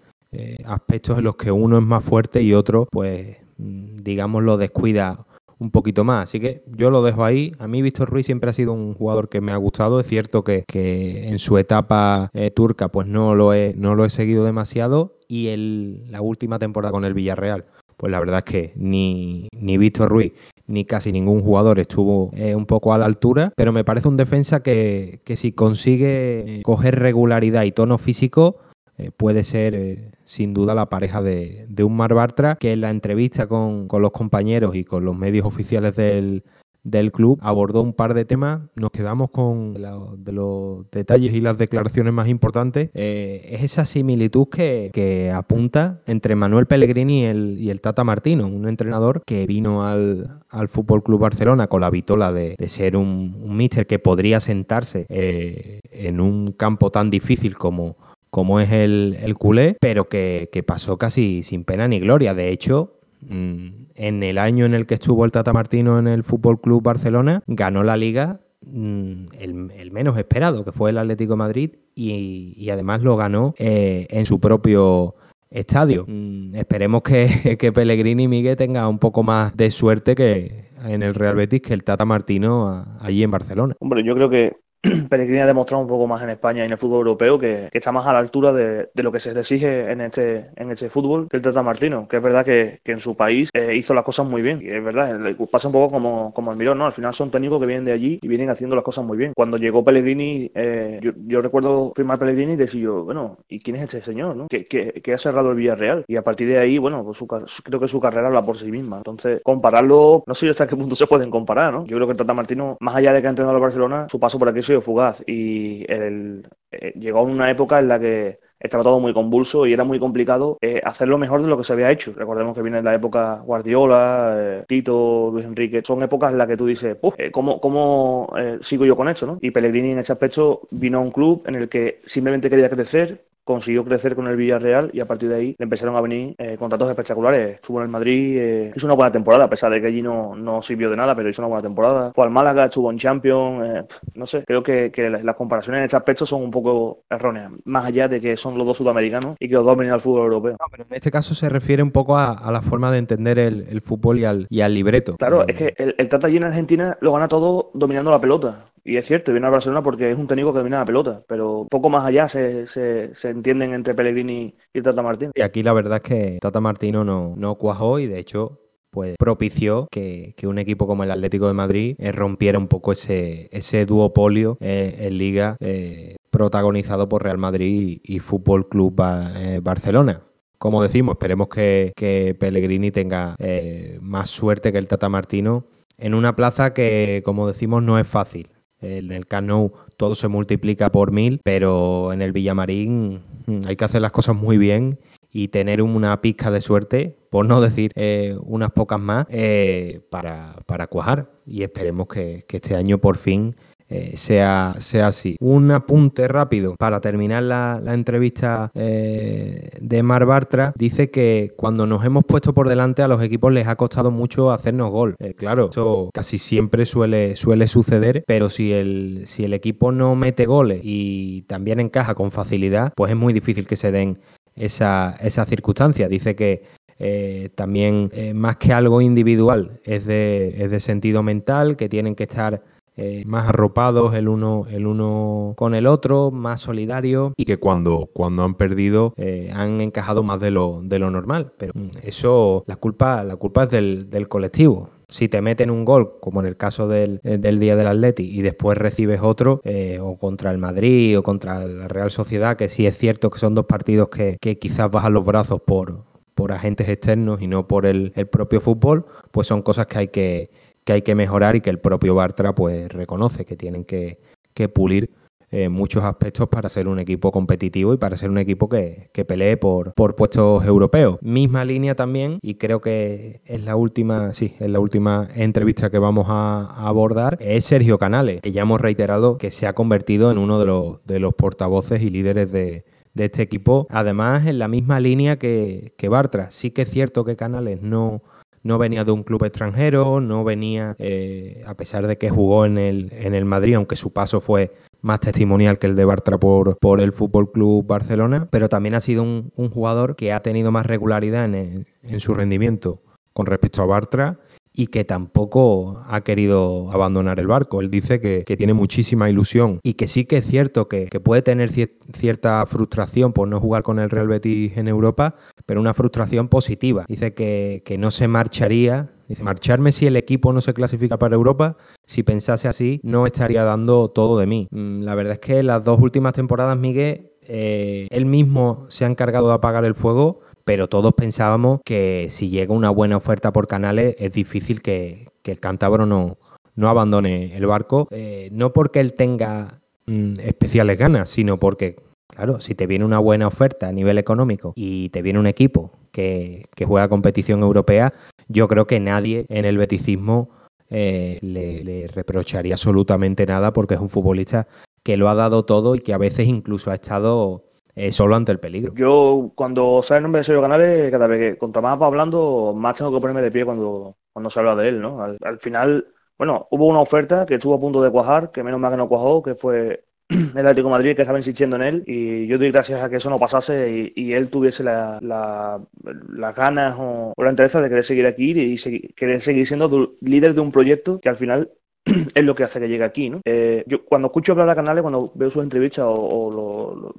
aspectos en los que uno es más fuerte y otro, pues, mm, digamos, lo descuida un poquito más. Así que yo lo dejo ahí. A mí Víctor Ruiz siempre ha sido un jugador que me ha gustado. Es cierto que, en su etapa eh, turca pues no lo, he, no lo he seguido demasiado. Y el, la última temporada con el Villarreal, pues la verdad es que ni, ni Víctor Ruiz ni casi ningún jugador estuvo eh, un poco a la altura, pero me parece un defensa que, que si consigue coger regularidad y tono físico, eh, puede ser eh, sin duda la pareja de, un Mar Bartra, que en la entrevista con, los compañeros y con los medios oficiales del, club abordó un par de temas. Nos quedamos con de los detalles y las declaraciones más importantes. Eh, es esa similitud que, apunta entre Manuel Pellegrini y el, Tata Martino, un entrenador que vino al, al Fútbol Club Barcelona con la vitola de, ser un, un míster que podría sentarse en un campo tan difícil como, como es el, el culé, pero que, que pasó casi sin pena ni gloria. De hecho, Mm, en el año en el que estuvo el Tata Martino en el Fútbol Club Barcelona, ganó la liga mm, el, menos esperado, que fue el Atlético Madrid, y, además lo ganó eh, en su propio estadio. Mm, esperemos que, que, Pellegrini y Miguel tengan un poco más de suerte que en el Real Betis que el Tata Martino allí en Barcelona. Hombre, yo creo que Pellegrini ha demostrado un poco más en España y en el fútbol europeo que, está más a la altura de, lo que se exige en este, en este fútbol que el Tata Martino, que es verdad que, en su país eh, hizo las cosas muy bien. Y es verdad, pasa un poco como, como el Mirón, ¿no? Al final son técnicos que vienen de allí y vienen haciendo las cosas muy bien. Cuando llegó Pellegrini, eh, yo, recuerdo firmar Pellegrini y decir yo, bueno, ¿y quién es este señor, no? Que, ha cerrado el Villarreal. Y a partir de ahí, bueno, pues creo que su carrera habla por sí misma. Entonces, compararlo, no sé hasta qué punto se pueden comparar, ¿no? Yo creo que el Tata Martino, más allá de que ha entrenado al Barcelona, su paso por aquí ha fugaz. Y el, eh, llegó a una época en la que estaba todo muy convulso y era muy complicado eh, hacerlo mejor de lo que se había hecho. Recordemos que viene la época Guardiola, eh, Tito, Luis Enrique. Son épocas en las que tú dices, ¿cómo, cómo sigo yo con esto? Y Pellegrini en ese aspecto vino a un club en el que simplemente quería crecer, consiguió crecer con el Villarreal y a partir de ahí le empezaron a venir eh, contratos espectaculares. Estuvo en el Madrid, eh, hizo una buena temporada, a pesar de que allí no, no sirvió de nada, pero hizo una buena temporada. Fue al Málaga, estuvo en Champions, eh, no sé, creo que, las comparaciones en este aspecto son un poco erróneas, más allá de que son los dos sudamericanos y que los dos vienen al fútbol europeo. pero en este caso se refiere un poco a, la forma de entender el, fútbol y al, y al libreto. Claro, es que el, el Tata allí en Argentina lo gana todo dominando la pelota. Y es cierto, viene a Barcelona porque es un técnico que domina la pelota, pero poco más allá se, se, entienden entre Pellegrini y Tata Martino. Y aquí la verdad es que Tata Martino no, no cuajó y de hecho pues propició que, un equipo como el Atlético de Madrid eh, rompiera un poco ese, ese duopolio eh, en liga eh, protagonizado por Real Madrid y, Fútbol Club Barcelona. Como decimos, esperemos que, que Pellegrini tenga más suerte que el Tata Martino en una plaza que, como decimos, no es fácil. En el Cano todo se multiplica por mil, pero en el Villamarín mm, hay que hacer las cosas muy bien y tener una pizca de suerte, por no decir eh, unas pocas más, eh, para, para, cuajar. Y esperemos que, que este año por fin eh, sea, sea así. Un apunte rápido para terminar la, entrevista eh, de Mar Bartra. Dice que cuando nos hemos puesto por delante a los equipos les ha costado mucho hacernos gol. Eh, claro, eso casi siempre suele, suele suceder, pero si el, si el equipo no mete goles y también encaja con facilidad, pues es muy difícil que se den esa, esa circunstancia. Dice que también más que algo individual es de, es de sentido mental, que tienen que estar eh, más arropados el uno, el uno con el otro, más solidarios y que cuando, cuando han perdido eh, han encajado más de lo, de lo normal. Pero mm, eso, la culpa, la culpa es del, colectivo si te meten un gol, como en el caso del, del día del Atleti, y después recibes otro, eh, o contra el Madrid o contra la Real Sociedad, que sí es cierto que son dos partidos que, quizás bajan los brazos por, por agentes externos y no por el, el propio fútbol, pues son cosas que hay que, que hay que mejorar y que el propio Bartra pues reconoce que tienen que, pulir eh, muchos aspectos para ser un equipo competitivo y para ser un equipo que, pelee por, por, puestos europeos. Misma línea también, y creo que es la última, sí, es la última entrevista que vamos a, abordar, es Sergio Canales, que ya hemos reiterado que se ha convertido en uno de los, de los portavoces y líderes de, este equipo. Además, en la misma línea que, que Bartra. Sí que es cierto que Canales no no venía de un club extranjero, no venía, eh, a pesar de que jugó en el, en el Madrid, aunque su paso fue más testimonial que el de Bartra por, por el Fútbol Club Barcelona, pero también ha sido un, jugador que ha tenido más regularidad en, en su rendimiento con respecto a Bartra y que tampoco ha querido abandonar el barco. Él dice que, tiene muchísima ilusión y que sí que es cierto que, puede tener cierta frustración por no jugar con el Real Betis en Europa, pero una frustración positiva. Dice que, no se marcharía. Dice, marcharme si el equipo no se clasifica para Europa, si pensase así, no estaría dando todo de mí. Mm, la verdad es que las dos últimas temporadas, Miguel, eh, él mismo se ha encargado de apagar el fuego pero todos pensábamos que si llega una buena oferta por canales es difícil que, el cántabro no, no abandone el barco, eh, no porque él tenga mm, especiales ganas, sino porque, claro, si te viene una buena oferta a nivel económico y te viene un equipo que, juega competición europea, yo creo que nadie en el beticismo eh, le, reprocharía absolutamente nada porque es un futbolista que lo ha dado todo y que a veces incluso ha estado eh, solo ante el peligro. Yo cuando sale el nombre de Sergio Canales, cada vez que contra más va hablando, más tengo que ponerme de pie cuando, cuando se habla de él, ¿no? Al, final, bueno, hubo una oferta que estuvo a punto de cuajar, que menos mal que no cuajó, que fue el Atlético Madrid que estaba insistiendo en él y yo doy gracias a que eso no pasase y, él tuviese las ganas o, la interés de querer seguir aquí y, querer seguir siendo líder de un proyecto que al final es lo que hace que llegue aquí, ¿no? Eh, yo cuando escucho hablar a Canales, cuando veo sus entrevistas o,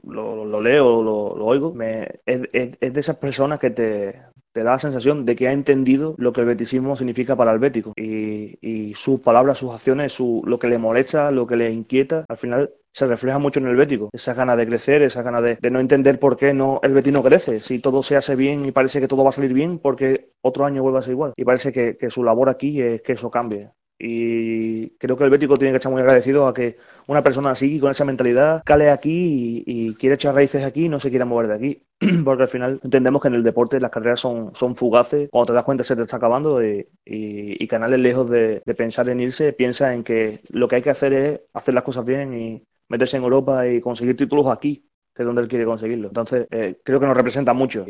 lo, leo o lo, oigo, me, es, de esas personas que te, te da la sensación de que ha entendido lo que el betisismo significa para el bético y, y sus palabras, sus acciones, su, lo que le molesta, lo que le inquieta, al final se refleja mucho en el bético. Esa gana de crecer, esa gana de, no entender por qué no el Betis no crece. Si todo se hace bien y parece que todo va a salir bien, porque otro año vuelve a ser igual. Y parece que, que su labor aquí es que eso cambie. Y creo que el Bético tiene que estar muy agradecido a que una persona así, con esa mentalidad, cale aquí y, quiere echar raíces aquí y no se quiera mover de aquí. Porque al final entendemos que en el deporte las carreras son, fugaces. Cuando te das cuenta se te está acabando y, y, Canales, lejos de, pensar en irse, piensa en que lo que hay que hacer es hacer las cosas bien y meterse en Europa y conseguir títulos aquí, que es donde él quiere conseguirlo. Entonces, eh, creo que nos representa mucho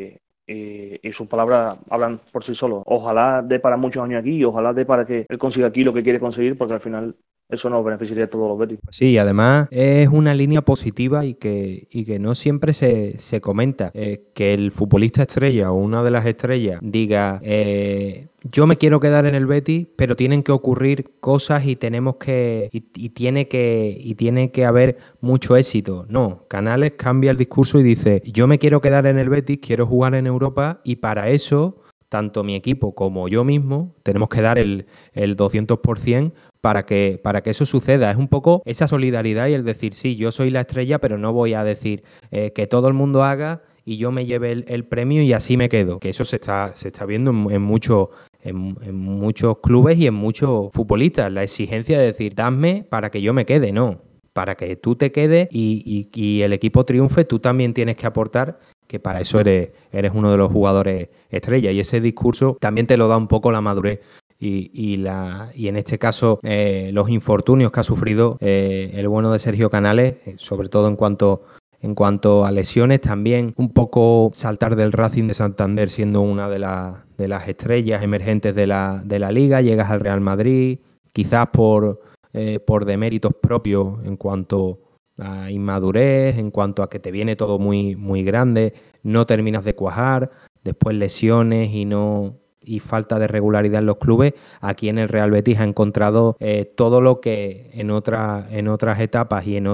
y, sus palabras hablan por sí solos. Ojalá dé para muchos años aquí y ojalá dé para que él consiga aquí lo que quiere conseguir, porque al final eso nos beneficiaría a todos los Betis. Sí, además es una línea positiva y que, y que no siempre se, se comenta. Eh, que el futbolista estrella o una de las estrellas diga, eh, yo me quiero quedar en el Betis, pero tienen que ocurrir cosas y tenemos que y, tiene que y tiene que haber mucho éxito. No, Canales cambia el discurso y dice, yo me quiero quedar en el Betis, quiero jugar en Europa y para eso tanto mi equipo como yo mismo tenemos que dar el, el 200% para que, para que eso suceda. Es un poco esa solidaridad y el decir, sí, yo soy la estrella, pero no voy a decir eh, que todo el mundo haga y yo me lleve el, premio y así me quedo. Que eso se está, se está viendo en, en, en, muchos clubes y en muchos futbolistas. La exigencia de decir, dame para que yo me quede, no. Para que tú te quedes y, el equipo triunfe, tú también tienes que aportar que para eso eres, eres uno de los jugadores estrella. Y ese discurso también te lo da un poco la madurez y, la, y, en este caso eh, los infortunios que ha sufrido eh, el bueno de Sergio Canales, eh, sobre todo en cuanto en cuanto a lesiones, también un poco saltar del Racing de Santander siendo una de, de las estrellas emergentes de la, de la, liga, llegas al Real Madrid, quizás por, por deméritos propios en cuanto a inmadurez, en cuanto a que te viene todo muy, muy grande, no terminas de cuajar, después lesiones y no y falta de regularidad en los clubes, aquí en el Real Betis ha encontrado eh, todo lo que en, en otras etapas y en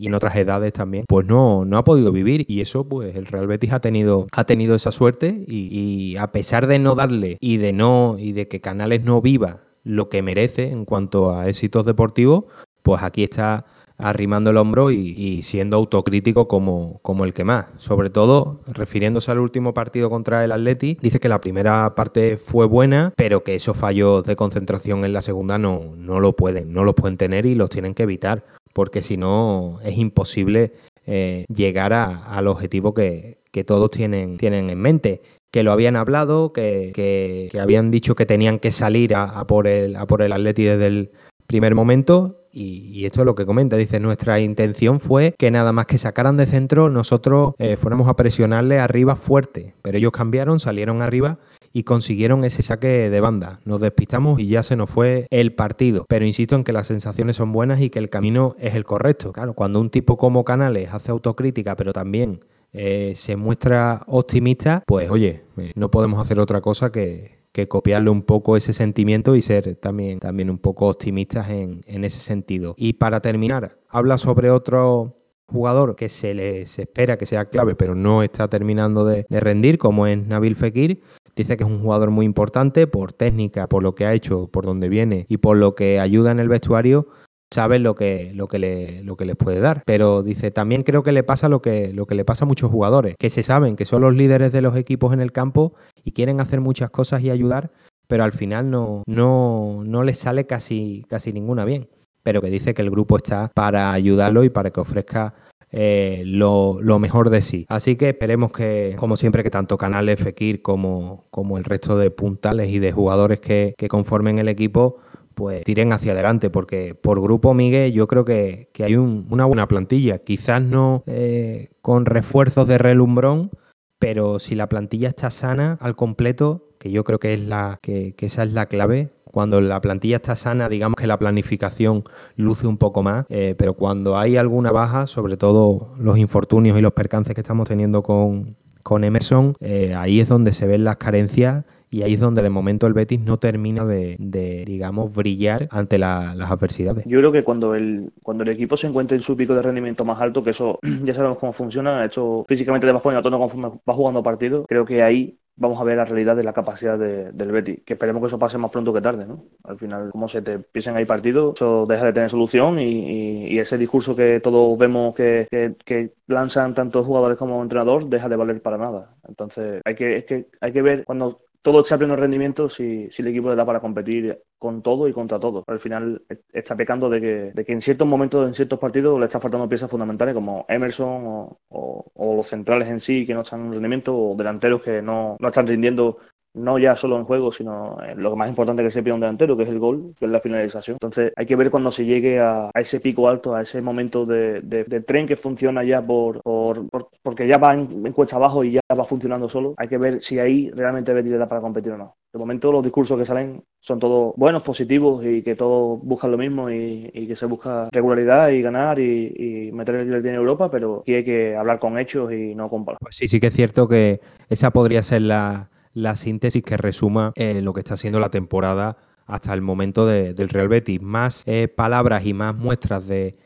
y en otras edades también, pues no, no ha podido vivir. Y eso pues el Real Betis ha tenido, ha tenido esa suerte y, a pesar de no darle y de no y de que Canales no viva lo que merece en cuanto a éxitos deportivos, pues aquí está arrimando el hombro y, siendo autocrítico como, como, el que más. Sobre todo, refiriéndose al último partido contra el Atleti, dice que la primera parte fue buena, pero que esos fallos de concentración en la segunda no, no lo pueden, no los pueden tener y los tienen que evitar porque si no es imposible eh, llegar al objetivo que, todos tienen, tienen en mente. Que lo habían hablado, que, habían dicho que tenían que salir a, por el, a por el Atleti desde el primer momento. Y, esto es lo que comenta, dice, nuestra intención fue que nada más que sacaran de centro, nosotros eh, fuéramos a presionarle arriba fuerte, pero ellos cambiaron, salieron arriba y consiguieron ese saque de banda. Nos despistamos y ya se nos fue el partido. Pero insisto en que las sensaciones son buenas y que el camino es el correcto. Claro, cuando un tipo como Canales hace autocrítica, pero también eh, se muestra optimista, pues oye, eh, no podemos hacer otra cosa que, copiarle un poco ese sentimiento y ser también, también un poco optimistas en, ese sentido. Y para terminar, habla sobre otro jugador que se le espera que sea clave, pero no está terminando de, de rendir, como es Nabil Fekir, Dice que es un jugador muy importante por técnica, por lo que ha hecho, por donde viene y por lo que ayuda en el vestuario. Saben lo que, lo, que le, lo que les puede dar. Pero dice, también creo que le pasa lo que, lo que le pasa a muchos jugadores, que se saben que son los líderes de los equipos en el campo y quieren hacer muchas cosas y ayudar, pero al final no, no, no le sale casi, casi ninguna bien. Pero que dice que el grupo está para ayudarlo y para que ofrezca eh, lo, mejor de sí. Así que esperemos que, como siempre, que tanto Canales, Fekir como, como el resto de puntales y de jugadores que, conformen el equipo pues tiren hacia adelante, porque por grupo Miguel yo creo que, hay una buena plantilla, quizás no eh, con refuerzos de relumbrón, pero si la plantilla está sana al completo, que yo creo que es la que, esa es la clave. Cuando la plantilla está sana, digamos que la planificación luce un poco más, eh, pero cuando hay alguna baja, sobre todo los infortunios y los percances que estamos teniendo con, con Emerson, eh, ahí es donde se ven las carencias y ahí es donde de momento el Betis no termina de, digamos, brillar ante las adversidades. Yo creo que cuando el, cuando el equipo se encuentre en su pico de rendimiento más alto, que eso ya sabemos cómo funciona, hecho físicamente te vas poniendo tono conforme va jugando partido, creo que ahí vamos a ver la realidad de la capacidad del Betis, que esperemos que eso pase más pronto que tarde, ¿no? Al final, como se te empiecen ahí partidos, eso deja de tener solución y, ese discurso que todos vemos que, que, lanzan tanto jugadores como entrenador deja de valer para nada. Entonces, hay que, es que, hay que ver cuando todo está pleno rendimiento si, si, el equipo le da para competir con todo y contra todo. Al final está pecando de que, de que en ciertos momentos, en ciertos partidos, le está faltando piezas fundamentales como Emerson o, o, los centrales en sí que no están en rendimiento o delanteros que no, no están rindiendo no ya solo en juego, sino en lo más importante que se pide un delantero, que es el gol, que es la finalización. Entonces hay que ver cuando se llegue a, ese pico alto, a ese momento de, tren que funciona ya por, por, porque ya va en, cuesta abajo y ya va funcionando solo. Hay que ver si ahí realmente Betis da para competir o no. De momento los discursos que salen son todos buenos, positivos y que todos buscan lo mismo y, que se busca regularidad y ganar y, meter el en Europa, pero aquí hay que hablar con hechos y no con palabras. Pues sí, sí que es cierto que esa podría ser la la síntesis que resuma eh, lo que está siendo la temporada hasta el momento del Real Betis. Más eh, palabras y más muestras de,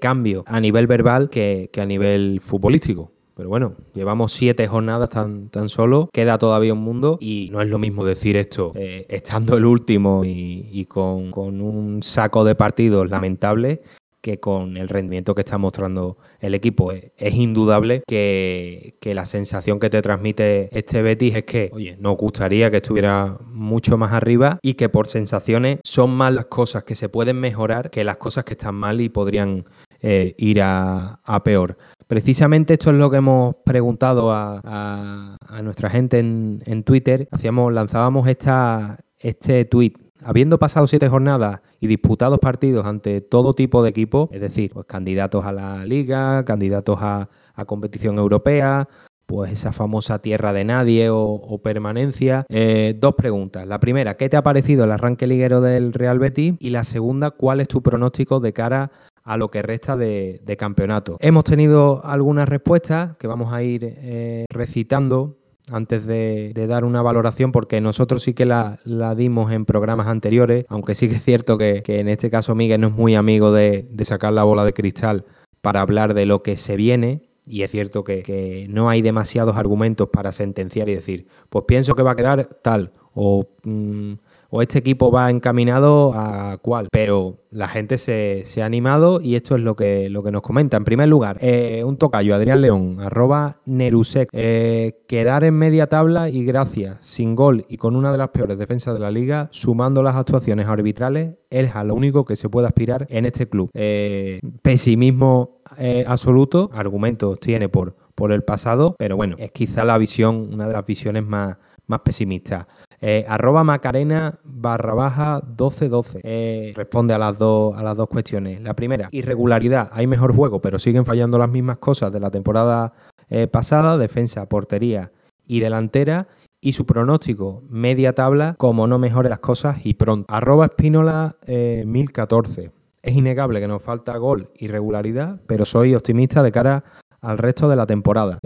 cambio a nivel verbal que, a nivel futbolístico. Pero bueno, llevamos siete jornadas tan, tan solo, queda todavía un mundo y no es lo mismo decir esto eh, estando el último y, con, con, un saco de partidos lamentable que con el rendimiento que está mostrando el equipo es, indudable que, la sensación que te transmite este Betis es que, oye, nos gustaría que estuviera mucho más arriba y que por sensaciones son más las cosas que se pueden mejorar que las cosas que están mal y podrían eh, ir a, peor. Precisamente esto es lo que hemos preguntado a, nuestra gente en, en, Twitter. Hacíamos, lanzábamos esta, este tweet habiendo pasado siete jornadas y disputados partidos ante todo tipo de equipos, es decir, pues candidatos a la liga, candidatos a, competición europea, pues esa famosa tierra de nadie o, permanencia. Eh, dos preguntas. La primera, ¿qué te ha parecido el arranque liguero del Real Betis? Y la segunda, ¿cuál es tu pronóstico de cara a lo que resta de, campeonato? Hemos tenido algunas respuestas que vamos a ir eh, recitando antes de, dar una valoración, porque nosotros sí que la, dimos en programas anteriores, aunque sí que es cierto que, en este caso Miguel no es muy amigo de, sacar la bola de cristal para hablar de lo que se viene, y es cierto que, no hay demasiados argumentos para sentenciar y decir, pues pienso que va a quedar tal, o mm, o este equipo va encaminado a cuál. Pero la gente se, ha animado y esto es lo que, lo que nos comenta. En primer lugar, eh, un tocayo, Adrián León, arroba Nerusek. Eh, quedar en media tabla y gracias, sin gol y con una de las peores defensas de la liga, sumando las actuaciones arbitrales, es a lo único que se puede aspirar en este club. Eh, pesimismo absoluto, argumentos tiene por, por el pasado, pero bueno, es quizá la visión, una de las visiones más, más pesimistas. Eh, arroba Macarena barra baja 1212. Eh, responde a las, dos, a las dos cuestiones. La primera, irregularidad. Hay mejor juego, pero siguen fallando las mismas cosas de la temporada eh, pasada. Defensa, portería y delantera. Y su pronóstico, media tabla, como no mejore las cosas y pronto. Arroba Espínola 1014. Es innegable que nos falta gol y regularidad, pero soy optimista de cara al resto de la temporada.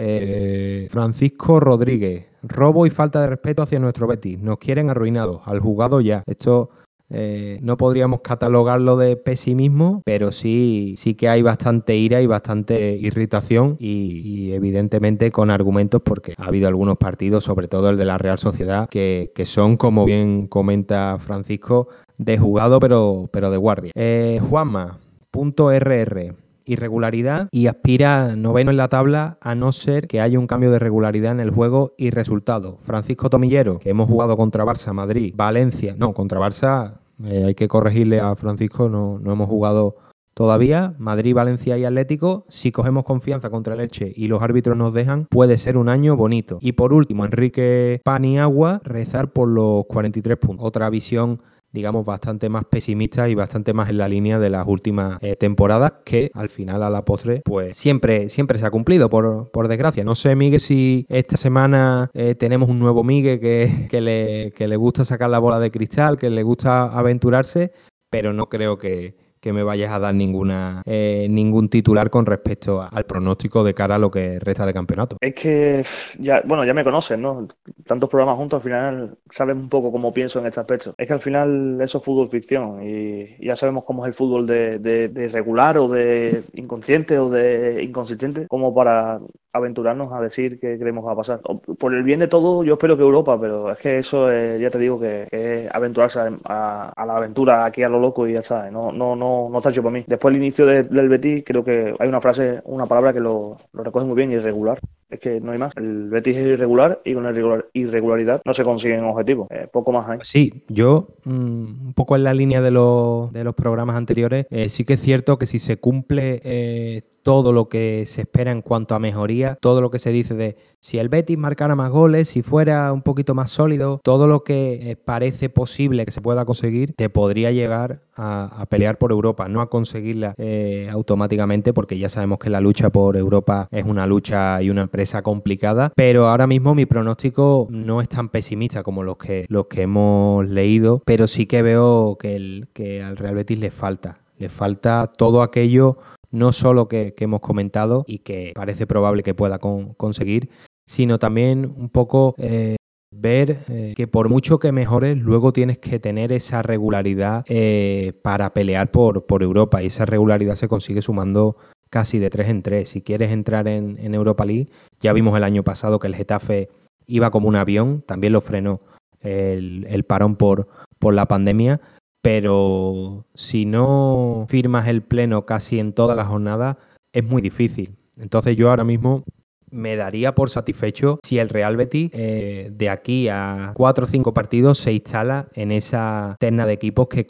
Francisco Rodríguez, robo y falta de respeto hacia nuestro Betis. Nos quieren arruinados, al jugado ya. Esto eh, no podríamos catalogarlo de pesimismo, pero sí, sí que hay bastante ira y bastante irritación y, evidentemente con argumentos porque ha habido algunos partidos, sobre todo el de la Real Sociedad, que, son, como bien comenta Francisco, de jugado pero, pero de guardia. Eh, Juanma, punto RR. Irregularidad y aspira noveno en la tabla a no ser que haya un cambio de regularidad en el juego y resultado. Francisco Tomillero, que hemos jugado contra Barça, Madrid, Valencia, no, contra Barça eh, hay que corregirle a Francisco, no, no hemos jugado todavía. Madrid, Valencia y Atlético, si cogemos confianza contra el Elche y los árbitros nos dejan, puede ser un año bonito. Y por último, Enrique Paniagua, rezar por los 43 puntos. Otra visión digamos, bastante más pesimista y bastante más en la línea de las últimas eh, temporadas, que al final, a la postre, pues siempre, siempre se ha cumplido, por, por desgracia. No sé, Miguel, si esta semana eh, tenemos un nuevo Miguel que, que, le, que le gusta sacar la bola de cristal, que le gusta aventurarse, pero no creo que, que me vayas a dar ninguna eh, ningún titular con respecto al pronóstico de cara a lo que resta de campeonato. Es que ya, bueno, ya me conocen, ¿no? Tantos programas juntos, al final sabes un poco cómo pienso en este aspecto. Es que al final eso es fútbol ficción y ya sabemos cómo es el fútbol de, de regular o de inconsciente o de inconsistente, como para aventurarnos a decir que creemos va a pasar. Por el bien de todo, yo espero que Europa, pero es que eso, ya te digo, que, es aventurarse a, la aventura aquí a lo loco y ya está. No, no, no, no está hecho para mí. Después del inicio del Betis, creo que hay una frase, una palabra que lo, lo recoge muy bien irregular. Es que no hay más. El Betis es irregular y con la irregularidad no se consiguen objetivos. Eh, poco más hay. Sí, yo mm, un poco en la línea de los, de los programas anteriores, eh, sí que es cierto que si se cumple eh, todo lo que se espera en cuanto a mejoría, todo lo que se dice de si el Betis marcara más goles, si fuera un poquito más sólido, todo lo que eh, parece posible que se pueda conseguir, te podría llegar a, pelear por Europa, no a conseguirla eh, automáticamente, porque ya sabemos que la lucha por Europa es una lucha y una empresa complicada, pero ahora mismo mi pronóstico no es tan pesimista como los que, los que hemos leído, pero sí que veo que, el, que al Real Betis le falta, le falta todo aquello no solo que, hemos comentado y que parece probable que pueda conseguir, sino también un poco eh, ver eh, que por mucho que mejores, luego tienes que tener esa regularidad eh, para pelear por, por, Europa y esa regularidad se consigue sumando casi de tres en tres. Si quieres entrar en, Europa League, ya vimos el año pasado que el Getafe iba como un avión, también lo frenó el, el parón por, por la pandemia, pero si no firmas el pleno casi en todas las jornadas, es muy difícil. Entonces yo ahora mismo me daría por satisfecho si el Real Betis eh, de aquí a cuatro o cinco partidos se instala en esa terna de equipos que,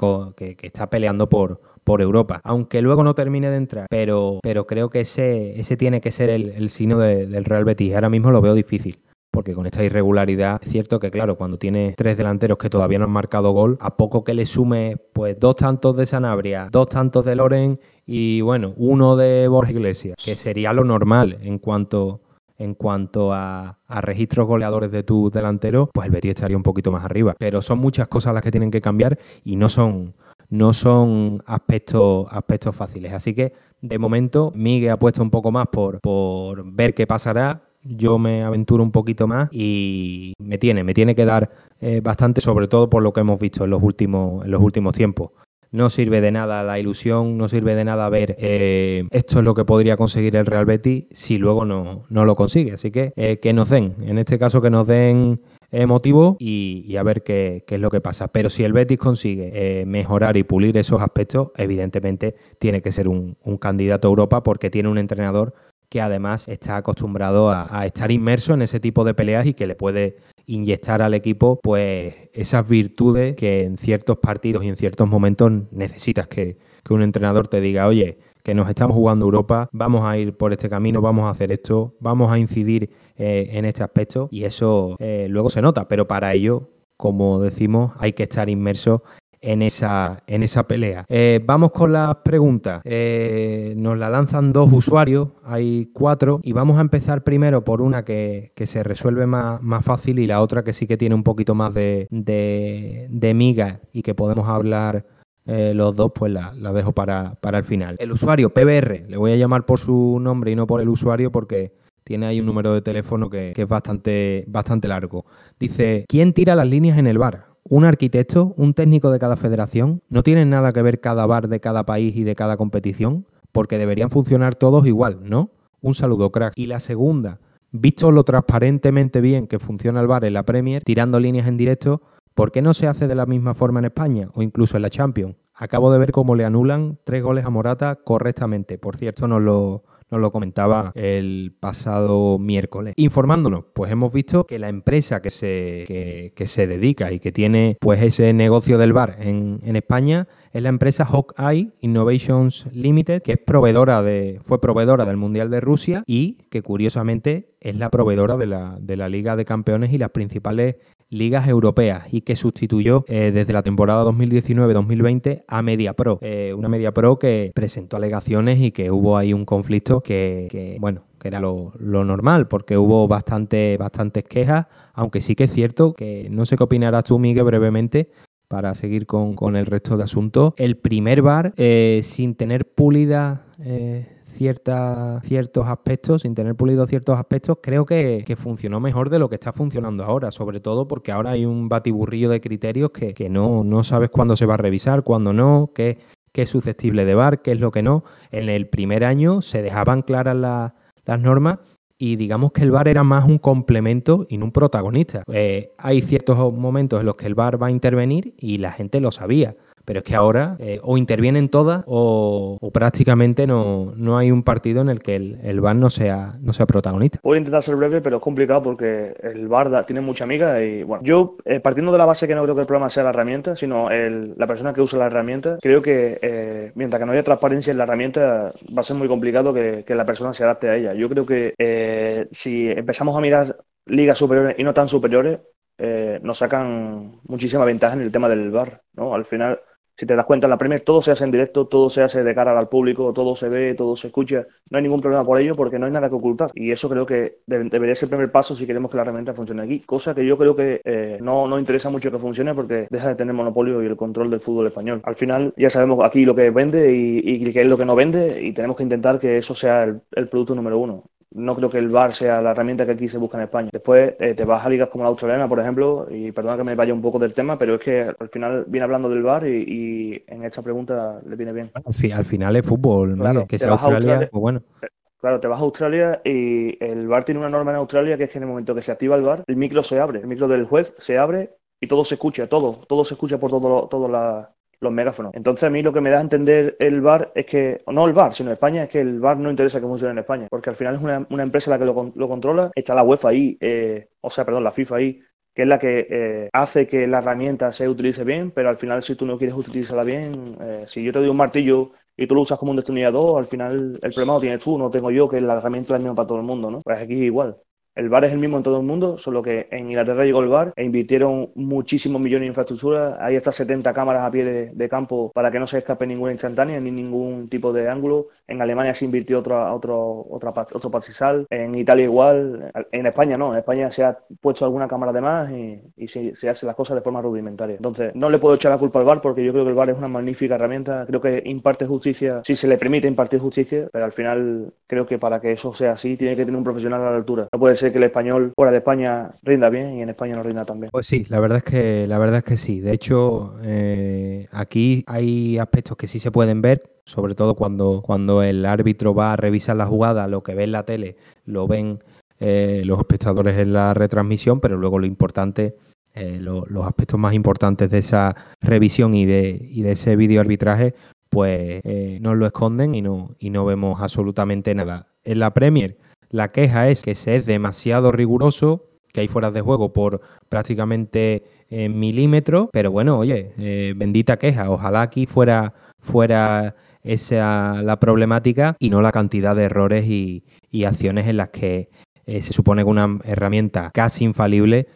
está peleando por, por Europa, aunque luego no termine de entrar, pero, pero creo que ese, ese tiene que ser el, signo del Real Betis. Ahora mismo lo veo difícil porque con esta irregularidad es cierto que claro, cuando tiene tres delanteros que todavía no han marcado gol, a poco que le sume pues dos tantos de Sanabria, dos tantos de Loren y bueno, uno de Borja Iglesias, que sería lo normal en cuanto en cuanto a, registros goleadores de tu delantero, pues el Betis estaría un poquito más arriba. Pero son muchas cosas las que tienen que cambiar y no son, no son aspectos, aspectos fáciles. Así que de momento Miguel ha puesto un poco más por, por ver qué pasará yo me aventuro un poquito más y me tiene, me tiene que dar eh, bastante, sobre todo por lo que hemos visto en los últimos, en los últimos tiempos. No sirve de nada la ilusión, no sirve de nada ver eh, esto es lo que podría conseguir el Real Betis si luego no, no lo consigue. Así que eh, que nos den, en este caso que nos den motivo y, a ver qué, es lo que pasa. Pero si el Betis consigue mejorar y pulir esos aspectos, evidentemente tiene que ser un candidato a Europa porque tiene un entrenador que además está acostumbrado a, estar inmerso en ese tipo de peleas y que le puede inyectar al equipo pues esas virtudes que en ciertos partidos y en ciertos momentos necesitas que, un entrenador te diga, oye, que nos estamos jugando Europa, vamos a ir por este camino, vamos a hacer esto, vamos a incidir eh, en este aspecto y eso eh, luego se nota, pero para ello, como decimos, hay que estar inmerso en esa, en esa pelea. Eh, vamos con las preguntas. Eh, nos la lanzan dos usuarios, hay cuatro, y vamos a empezar primero por una que, se resuelve más, más, fácil y la otra que sí que tiene un poquito más de, de, miga y que podemos hablar eh, los dos, pues la, dejo para, para, el final. El usuario PBR, le voy a llamar por su nombre y no por el usuario porque tiene ahí un número de teléfono que, que es bastante, bastante largo. Dice, ¿quién tira las líneas en el bar? Un arquitecto, un técnico de cada federación, no tienen nada que ver cada bar de cada país y de cada competición, porque deberían funcionar todos igual, ¿no? Un saludo, crack. Y la segunda, visto lo transparentemente bien que funciona el bar en la Premier, tirando líneas en directo, ¿por qué no se hace de la misma forma en España o incluso en la Champions? acabo de ver cómo le anulan tres goles a Morata correctamente. Por cierto, nos lo, nos lo comentaba el pasado miércoles. Informándonos, pues hemos visto que la empresa que se, que, se dedica y que tiene pues ese negocio del bar en, en España es la empresa Hawkeye Innovations Limited, que es proveedora de, fue proveedora del Mundial de Rusia y que curiosamente es la proveedora de la, de la Liga de Campeones y las principales ligas europeas y que sustituyó eh, desde la temporada 2019-2020 a MediaPro, eh, una MediaPro que presentó alegaciones y que hubo ahí un conflicto que, bueno, que era lo, normal, porque hubo bastante, bastantes quejas, aunque sí que es cierto que no sé qué opinarás tú, Miguel, brevemente, para seguir con, el resto de asuntos. El primer bar, eh, sin tener pulida ciertos aspectos, sin tener pulido ciertos aspectos, creo que, funcionó mejor de lo que está funcionando ahora, sobre todo porque ahora hay un batiburrillo de criterios que, no, no sabes cuándo se va a revisar, cuándo no, qué, qué es susceptible de bar, qué es lo que no. En el primer año se dejaban claras las normas y digamos que el bar era más un complemento y no un protagonista. Eh, hay ciertos momentos en los que el bar va a intervenir y la gente lo sabía. Pero es que ahora eh, o intervienen todas o, prácticamente no, no, hay un partido en el que el, el VAR no sea, no sea protagonista. Voy a intentar ser breve, pero es complicado porque el VAR tiene mucha amiga y bueno, yo eh, partiendo de la base que no creo que el problema sea la herramienta, sino el, la persona que usa la herramienta, creo que eh, mientras que no haya transparencia en la herramienta va a ser muy complicado que, que la persona se adapte a ella. Yo creo que si empezamos a mirar ligas superiores y no tan superiores, nos sacan muchísima ventaja en el tema del VAR, ¿no? Al final si te das cuenta, en la Premier todo se hace en directo, todo se hace de cara al público, todo se ve, todo se escucha. No hay ningún problema por ello porque no hay nada que ocultar. Y eso creo que debería ser el primer paso si queremos que la herramienta funcione aquí. Cosa que yo creo que eh, no, no interesa mucho que funcione porque deja de tener monopolio y el control del fútbol español. Al final ya sabemos aquí lo que vende y, qué es lo que no vende y tenemos que intentar que eso sea el producto número uno no creo que el VAR sea la herramienta que aquí se busca en España. Después eh, te vas a ligas como la australiana, por ejemplo, y perdona que me vaya un poco del tema, pero es que al final viene hablando del VAR y, en esta pregunta le viene bien. Al, final es fútbol, claro, que sea Australia, pues bueno. Eh, claro, te vas a Australia y el VAR tiene una norma en Australia que es que en el momento que se activa el VAR, el micro se abre, el micro del juez se abre y todo se escucha, todo, todo se escucha por todo, todo la, los megáfonos. Entonces a mí lo que me da a entender el bar es que, no el bar, sino España, es que el bar no interesa que funcione en España, porque al final es una, empresa la que lo, controla, está la UEFA ahí, eh, o sea, perdón, la FIFA ahí, que es la que eh, hace que la herramienta se utilice bien, pero al final si tú no quieres utilizarla bien, eh, si yo te doy un martillo y tú lo usas como un destornillador, al final el problema lo tienes tú, no tengo yo, que la herramienta es la misma para todo el mundo, ¿no? Pues aquí igual. El bar es el mismo en todo el mundo, solo que en Inglaterra llegó el bar e invirtieron muchísimos millones en infraestructura. Hay hasta 70 cámaras a pie de, campo para que no se escape ninguna instantánea ni ningún tipo de ángulo. En Alemania se invirtió otro, otro, otra, otro. En Italia igual. En España no. En España se ha puesto alguna cámara de más y, se, se hacen las cosas de forma rudimentaria. Entonces, no le puedo echar la culpa al bar porque yo creo que el bar es una magnífica herramienta. Creo que imparte justicia, si se le permite impartir justicia, pero al final creo que para que eso sea así tiene que tener un profesional a la altura. No puede ser que el español fuera de España rinda bien y en España no rinda tan bien. Pues sí, la verdad es que, la verdad es que sí. De hecho, eh, aquí hay aspectos que sí se pueden ver, sobre todo cuando, cuando el árbitro va a revisar la jugada, lo que ve en la tele lo ven eh, los espectadores en la retransmisión, pero luego lo importante eh, los aspectos más importantes de esa revisión y de, y de ese video arbitraje, pues nos lo esconden y no, y no vemos absolutamente nada. En la Premier la queja es que se es demasiado riguroso, que hay fueras de juego por prácticamente eh, milímetros, pero bueno, oye, eh, bendita queja, ojalá aquí fuera, fuera esa la problemática y no la cantidad de errores y, acciones en las que eh, se supone que una herramienta casi infalible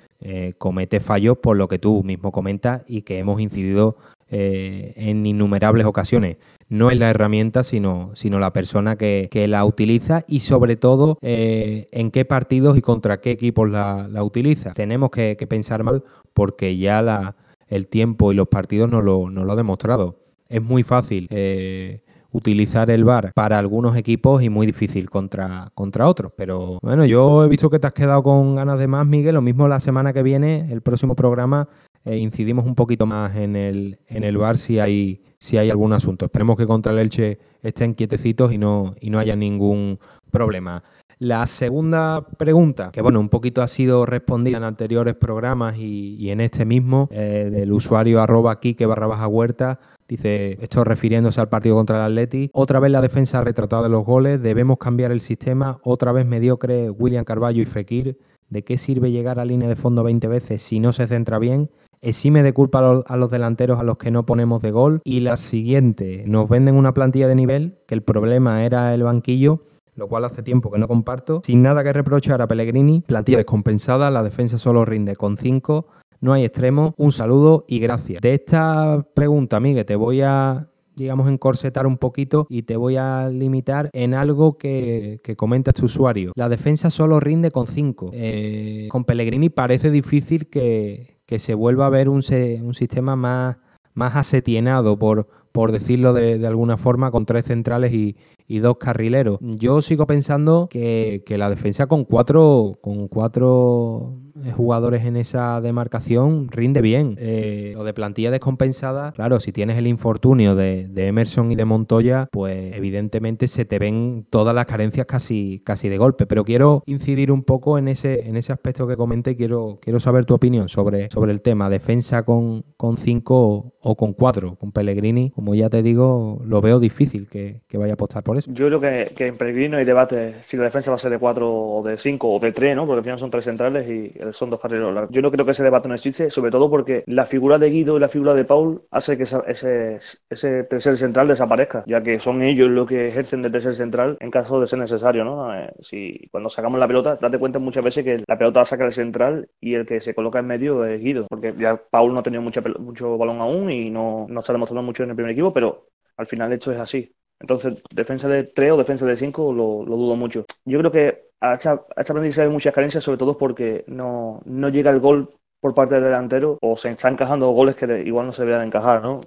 comete fallos por lo que tú mismo comentas y que hemos incidido en innumerables ocasiones no es la herramienta, sino, sino la persona que, la utiliza y sobre todo eh, en qué partidos y contra qué equipos la, utiliza. Tenemos que, pensar mal porque ya el tiempo y los partidos nos lo, nos lo ha demostrado. Es muy fácil. Eh, utilizar el VAR para algunos equipos y muy difícil contra, contra otros. Pero bueno, yo he visto que te has quedado con ganas de más, Miguel. Lo mismo la semana que viene, el próximo programa, eh, incidimos un poquito más en el, en el VAR si hay, si hay algún asunto. Esperemos que contra el Elche estén quietecitos y no, y no haya ningún problema. La segunda pregunta, que bueno, un poquito ha sido respondida en anteriores programas y, en este mismo, eh, del usuario arroba que barra baja huerta, Dice, esto refiriéndose al partido contra el Atleti. Otra vez la defensa retratada de los goles. Debemos cambiar el sistema. Otra vez mediocre William Carballo y Fekir. ¿De qué sirve llegar a línea de fondo 20 veces si no se centra bien? Exime de culpa a los, delanteros a los que no ponemos de gol. Y la siguiente, nos venden una plantilla de nivel, que el problema era el banquillo, lo cual hace tiempo que no comparto. Sin nada que reprochar a Pellegrini, plantilla descompensada, la defensa solo rinde con 5, no hay extremo. Un saludo y gracias. De esta pregunta, Miguel, te voy a digamos, encorsetar un poquito y te voy a limitar en algo que, comenta este usuario. La defensa solo rinde con 5. Eh, con Pellegrini parece difícil que, se vuelva a ver un, un sistema más, más asetienado, por, por decirlo de, alguna forma, con tres centrales y, y dos carrileros. Yo sigo pensando que, que, la defensa con cuatro, con cuatro eh, jugadores en esa demarcación rinde bien. Eh, lo de plantilla descompensada, claro, si tienes el infortunio de, Emerson y de Montoya, pues evidentemente se te ven todas las carencias casi, casi de golpe. Pero quiero incidir un poco en ese, en ese aspecto que comenté. Quiero, quiero saber tu opinión sobre, sobre el tema. Defensa con, con cinco o con cuatro. Con Pellegrini, como ya te digo, lo veo difícil que, vaya a apostar por eso. Yo creo que, en Pellegrini hay debate si la defensa va a ser de cuatro o de cinco o de tres, ¿no? Porque al final son tres centrales y son dos carreros Yo no creo que ese debate no existe, sobre todo porque la figura de Guido y la figura de Paul hace que ese, ese tercer central desaparezca, ya que son ellos los que ejercen de tercer central en caso de ser necesario, ¿no? Eh, si cuando sacamos la pelota, date cuenta muchas veces que la pelota saca el central y el que se coloca en medio es Guido, porque ya Paul no ha tenido mucha, mucho balón aún y no, no está demostrando mucho en el primer equipo, pero al final esto es así. Entonces, defensa de 3 o defensa de 5 lo, dudo mucho. Yo creo que a esta, a muchas carencias, sobre todo porque no, no llega el gol por parte del delantero o se están encajando goles que igual no se deberían encajar, ¿no?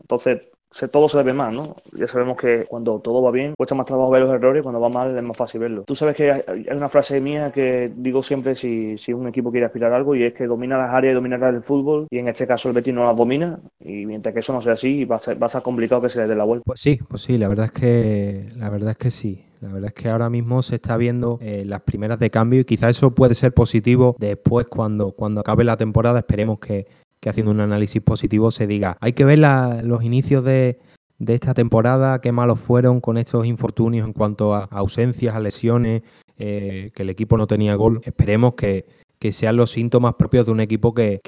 Entonces, todo se debe más, ¿no? Ya sabemos que cuando todo va bien, cuesta más trabajo ver los errores, cuando va mal es más fácil verlo. Tú sabes que hay una frase mía que digo siempre si, si un equipo quiere aspirar a algo y es que domina las áreas y dominará el fútbol y en este caso el Betis no las domina y mientras que eso no sea así va a ser, va a ser complicado que se le dé la vuelta. Pues sí, pues sí, la verdad es que la verdad es que sí. La verdad es que ahora mismo se está viendo eh, las primeras de cambio y quizá eso puede ser positivo después cuando, cuando acabe la temporada. Esperemos que, que haciendo un análisis positivo se diga, hay que ver los inicios de, esta temporada, qué malos fueron con estos infortunios en cuanto a ausencias, a lesiones, eh, que el equipo no tenía gol. Esperemos que, sean los síntomas propios de un equipo que,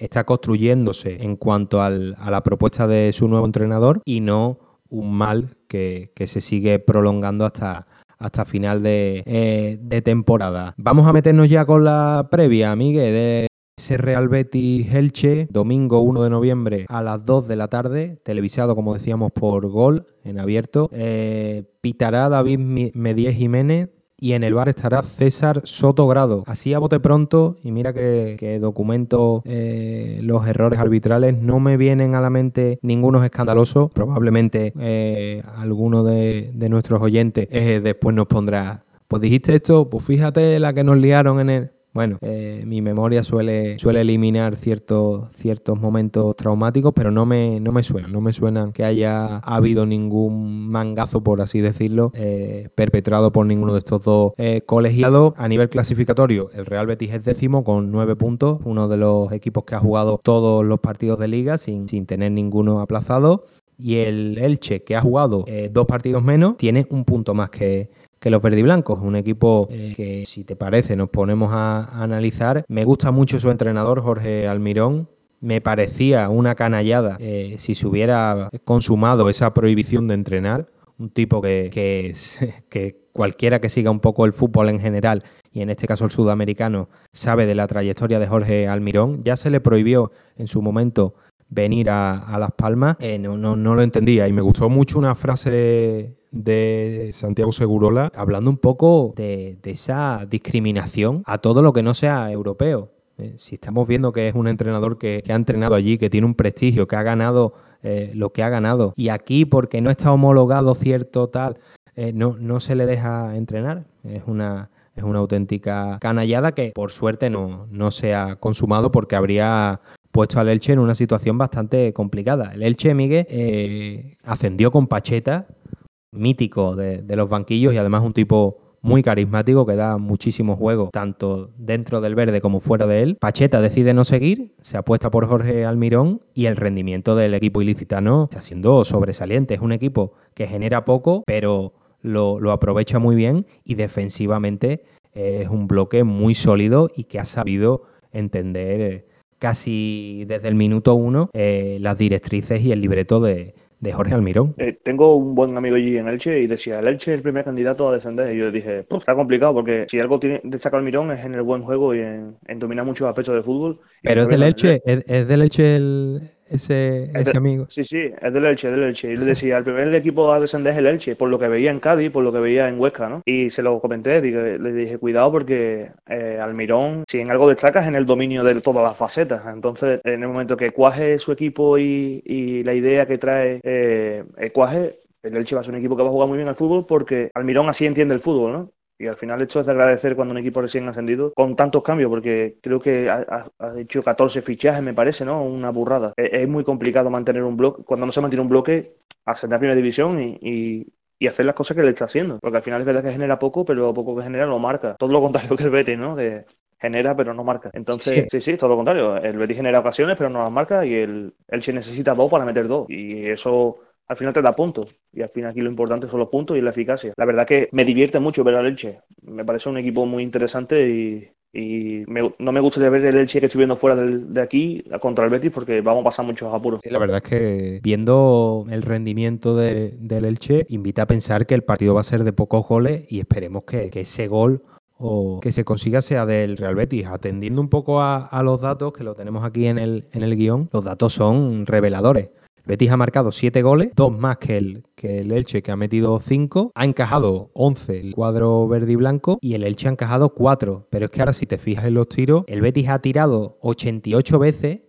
está construyéndose en cuanto a la propuesta de su nuevo entrenador y no un mal que, se sigue prolongando hasta, final de, eh, de, temporada. Vamos a meternos ya con la previa, Miguel, de ese Real Betis Elche, domingo 1 de noviembre a las 2 de la tarde, televisado como decíamos por gol en abierto. Eh, pitará David Medies Jiménez, y en el bar estará César Sotogrado. Así a bote pronto, y mira que, documento eh, los errores arbitrales, no me vienen a la mente ninguno escandaloso. Probablemente eh, alguno de, nuestros oyentes después nos pondrá, pues dijiste esto, pues fíjate la que nos liaron en el... Bueno, eh, mi memoria suele, suele eliminar ciertos, ciertos momentos traumáticos, pero no me, no me suenan, no me suenan que haya habido ningún mangazo, por así decirlo, eh, perpetrado por ninguno de estos dos eh, colegiados. A nivel clasificatorio, el Real Betis es décimo con nueve puntos, uno de los equipos que ha jugado todos los partidos de liga sin, sin tener ninguno aplazado. Y el Elche, que ha jugado dos partidos menos, tiene un punto más que, que los verdiblancos. Un equipo eh, que, si te parece, nos ponemos a, analizar. Me gusta mucho su entrenador, Jorge Almirón. Me parecía una canallada eh, si se hubiera consumado esa prohibición de entrenar. Un tipo que, que, que cualquiera que siga un poco el fútbol en general y en este caso el sudamericano sabe de la trayectoria de Jorge Almirón. Ya se le prohibió en su momento venir a, Las Palmas. Eh, no, no, no, lo entendía y me gustó mucho una frase de Santiago Segurola hablando un poco de, esa discriminación a todo lo que no sea europeo. Eh, si estamos viendo que es un entrenador que, ha entrenado allí, que tiene un prestigio, que ha ganado eh, lo que ha ganado, y aquí porque no está homologado cierto tal, no, no se le deja entrenar, es una, es una auténtica canallada que por suerte no, no se ha consumado porque habría puesto al Elche en una situación bastante complicada. El Elche, Miguel, eh, ascendió con Pacheta, mítico de, los banquillos y además un tipo muy carismático que da muchísimo juego, tanto dentro del verde como fuera de él. Pacheta decide no seguir, se apuesta por Jorge Almirón y el rendimiento del equipo ilicitano está siendo sobresaliente. Es un equipo que genera poco, pero lo, aprovecha muy bien y defensivamente es un bloque muy sólido y que ha sabido entender eh, casi desde el minuto uno eh, las directrices y el libreto de, de Jorge Almirón. Eh, tengo un buen amigo allí en Elche y decía, el Elche es el primer candidato a descender. Y yo le dije, está complicado porque si algo tiene, destaca Almirón es en el buen juego y en, dominar muchos aspectos del fútbol. Pero es del Elche, es, es del Elche el, ese, ese amigo. Sí, sí, es del Elche, del Elche. Y le decía, el primer equipo a descender es el Elche, por lo que veía en Cádiz, por lo que veía en Huesca, ¿no? Y se lo comenté, le dije, cuidado porque eh, Almirón, si en algo destacas, en el dominio de todas las facetas. Entonces, en el momento que cuaje su equipo y, la idea que trae eh, cuaje, el Elche va a ser un equipo que va a jugar muy bien al fútbol porque Almirón así entiende el fútbol, ¿no? Y al final esto es de agradecer cuando un equipo recién ascendido con tantos cambios, porque creo que ha, hecho 14 fichajes, me parece, ¿no? Una burrada. Es, muy complicado mantener un bloque, cuando no se mantiene un bloque, ascender a primera división y, hacer las cosas que le está haciendo. Porque al final es verdad que genera poco, pero lo poco que genera lo marca. Todo lo contrario que el Betis, ¿no? Que genera, pero no marca. Entonces, sí, sí, todo lo contrario. El Betis genera ocasiones, pero no las marca y el se necesita dos para meter dos. Y eso al final te da puntos. Y al final aquí lo importante son los puntos y la eficacia. La verdad que me divierte mucho ver a Elche. Me parece un equipo muy interesante y, no me gustaría ver el Elche que estoy viendo fuera de, aquí contra el Betis porque vamos a pasar muchos apuros. la verdad es que viendo el rendimiento del Elche, invita a pensar que el partido va a ser de pocos goles y esperemos que, ese gol o que se consiga sea del Real Betis. Atendiendo un poco a, los datos, que lo tenemos aquí en el, en el guion, los datos son reveladores. Betis ha marcado 7 goles, dos más que el, que el Elche, que ha metido 5. Ha encajado 11 el cuadro verde y blanco y el Elche ha encajado 4. Pero es que ahora, si te fijas en los tiros, el Betis ha tirado 88 veces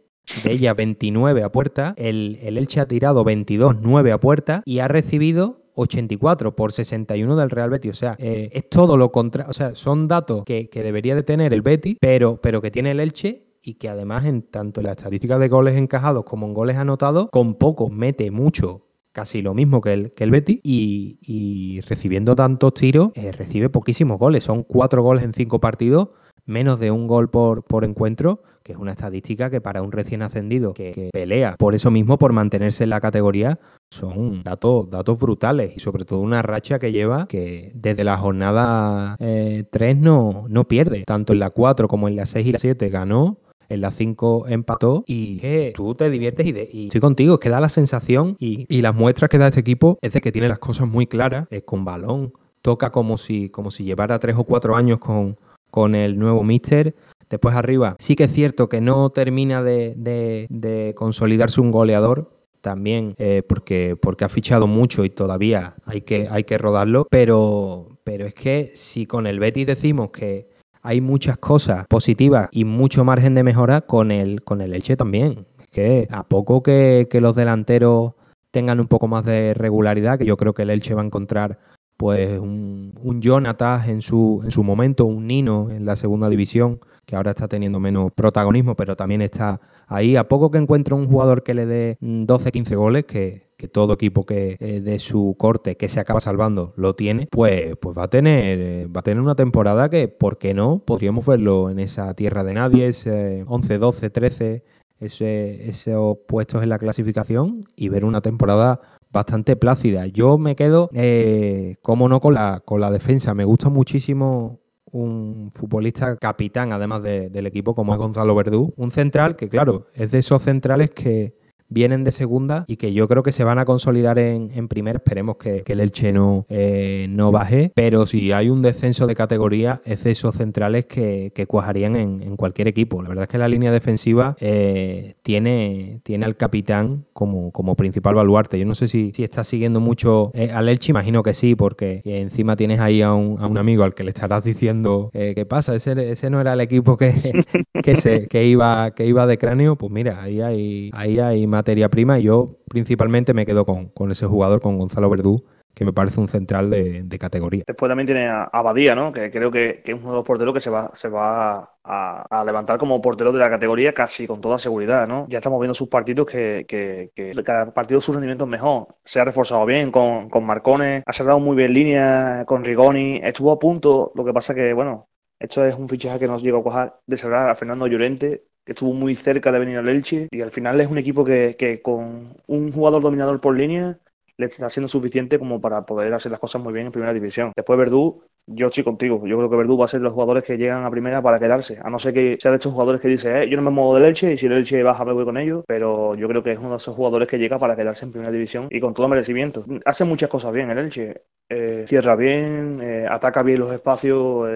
de ellas 29 a puerta, el, Elche ha tirado 22, 9 a puerta y ha recibido 84 por 61 del Real Betis. O sea, eh, es todo lo contrario. O sea, son datos que, debería de tener el Betis, pero, pero que tiene el Elche y que además en tanto en la estadística de goles encajados como en goles anotados, con poco mete mucho casi lo mismo que el, que el Betis y, recibiendo tantos tiros eh, recibe poquísimos goles. Son cuatro goles en cinco partidos, menos de un gol por, por encuentro, que es una estadística que para un recién ascendido que, pelea por eso mismo, por mantenerse en la categoría, son datos, datos brutales y sobre todo una racha que lleva que desde la jornada 3 eh, no, no pierde, tanto en la 4 como en la 6 y la 7 ganó en las 5 empató y que tú te diviertes y, estoy contigo, es que da la sensación y, las muestras que da este equipo es de que tiene las cosas muy claras, es con balón, toca como si, como si llevara 3 o 4 años con, con el nuevo Mister. Después arriba, sí que es cierto que no termina de, consolidarse un goleador, también eh, porque, porque ha fichado mucho y todavía hay que, hay que rodarlo, pero, pero es que si con el Betis decimos que hay muchas cosas positivas y mucho margen de mejora con el, con el Elche también. Es que a poco que, los delanteros tengan un poco más de regularidad, que yo creo que el Elche va a encontrar pues un, un Jonathan en su, en su momento, un Nino en la segunda división, que ahora está teniendo menos protagonismo, pero también está ahí. A poco que encuentre un jugador que le dé 12-15 goles, que, que todo equipo que eh, de su corte que se acaba salvando lo tiene, pues, pues va a tener eh, va a tener una temporada que, ¿por qué no? Podríamos verlo en esa tierra de nadie, ese 11, 12, 13, ese, esos puestos en la clasificación y ver una temporada bastante plácida. Yo me quedo, eh, como no, con la, con la defensa. Me gusta muchísimo un futbolista capitán, además del equipo, como es Gonzalo Verdú. Un central que, claro, es de esos centrales que vienen de segunda y que yo creo que se van a consolidar en, en primera. Esperemos que, el Elche no, eh, no baje, pero si hay un descenso de categoría es esos centrales que, cuajarían en, cualquier equipo. La verdad es que la línea defensiva eh, tiene, tiene al capitán como, como principal baluarte. Yo no sé si, si estás siguiendo mucho eh, al Elche, imagino que sí, porque encima tienes ahí a un, a un amigo al que le estarás diciendo qué pasa, ese, ese no era el equipo que, que, se, que, iba, que iba de cráneo. Pues mira, ahí hay, ahí hay materia prima y yo principalmente me quedo con, ese jugador, con Gonzalo Verdú, que me parece un central de, categoría. Después también tiene a Abadía, ¿no? Que creo que, es uno de los porteros que se va, se va a, levantar como portero de la categoría casi con toda seguridad, ¿no? Ya estamos viendo sus partidos que, que, cada partido sus rendimientos mejor. Se ha reforzado bien con, con Marcones, ha cerrado muy bien línea con Rigoni, estuvo a punto, lo que pasa que, bueno, esto es un fichaje que nos llegó a cojar de cerrar a Fernando Llorente, que estuvo muy cerca de venir al Elche y al final es un equipo que, que con un jugador dominador por línea le está siendo suficiente como para poder hacer las cosas muy bien en primera división. Después Verdú, yo estoy contigo. Yo creo que Verdú va a ser los jugadores que llegan a primera para quedarse. A no ser que sea de estos jugadores que dicen, eh, yo no me muevo del Elche y si el Elche baja me voy con ellos. Pero yo creo que es uno de esos jugadores que llega para quedarse en primera división y con todo merecimiento. Hace muchas cosas bien el Elche. Eh, cierra bien, eh, ataca bien los espacios,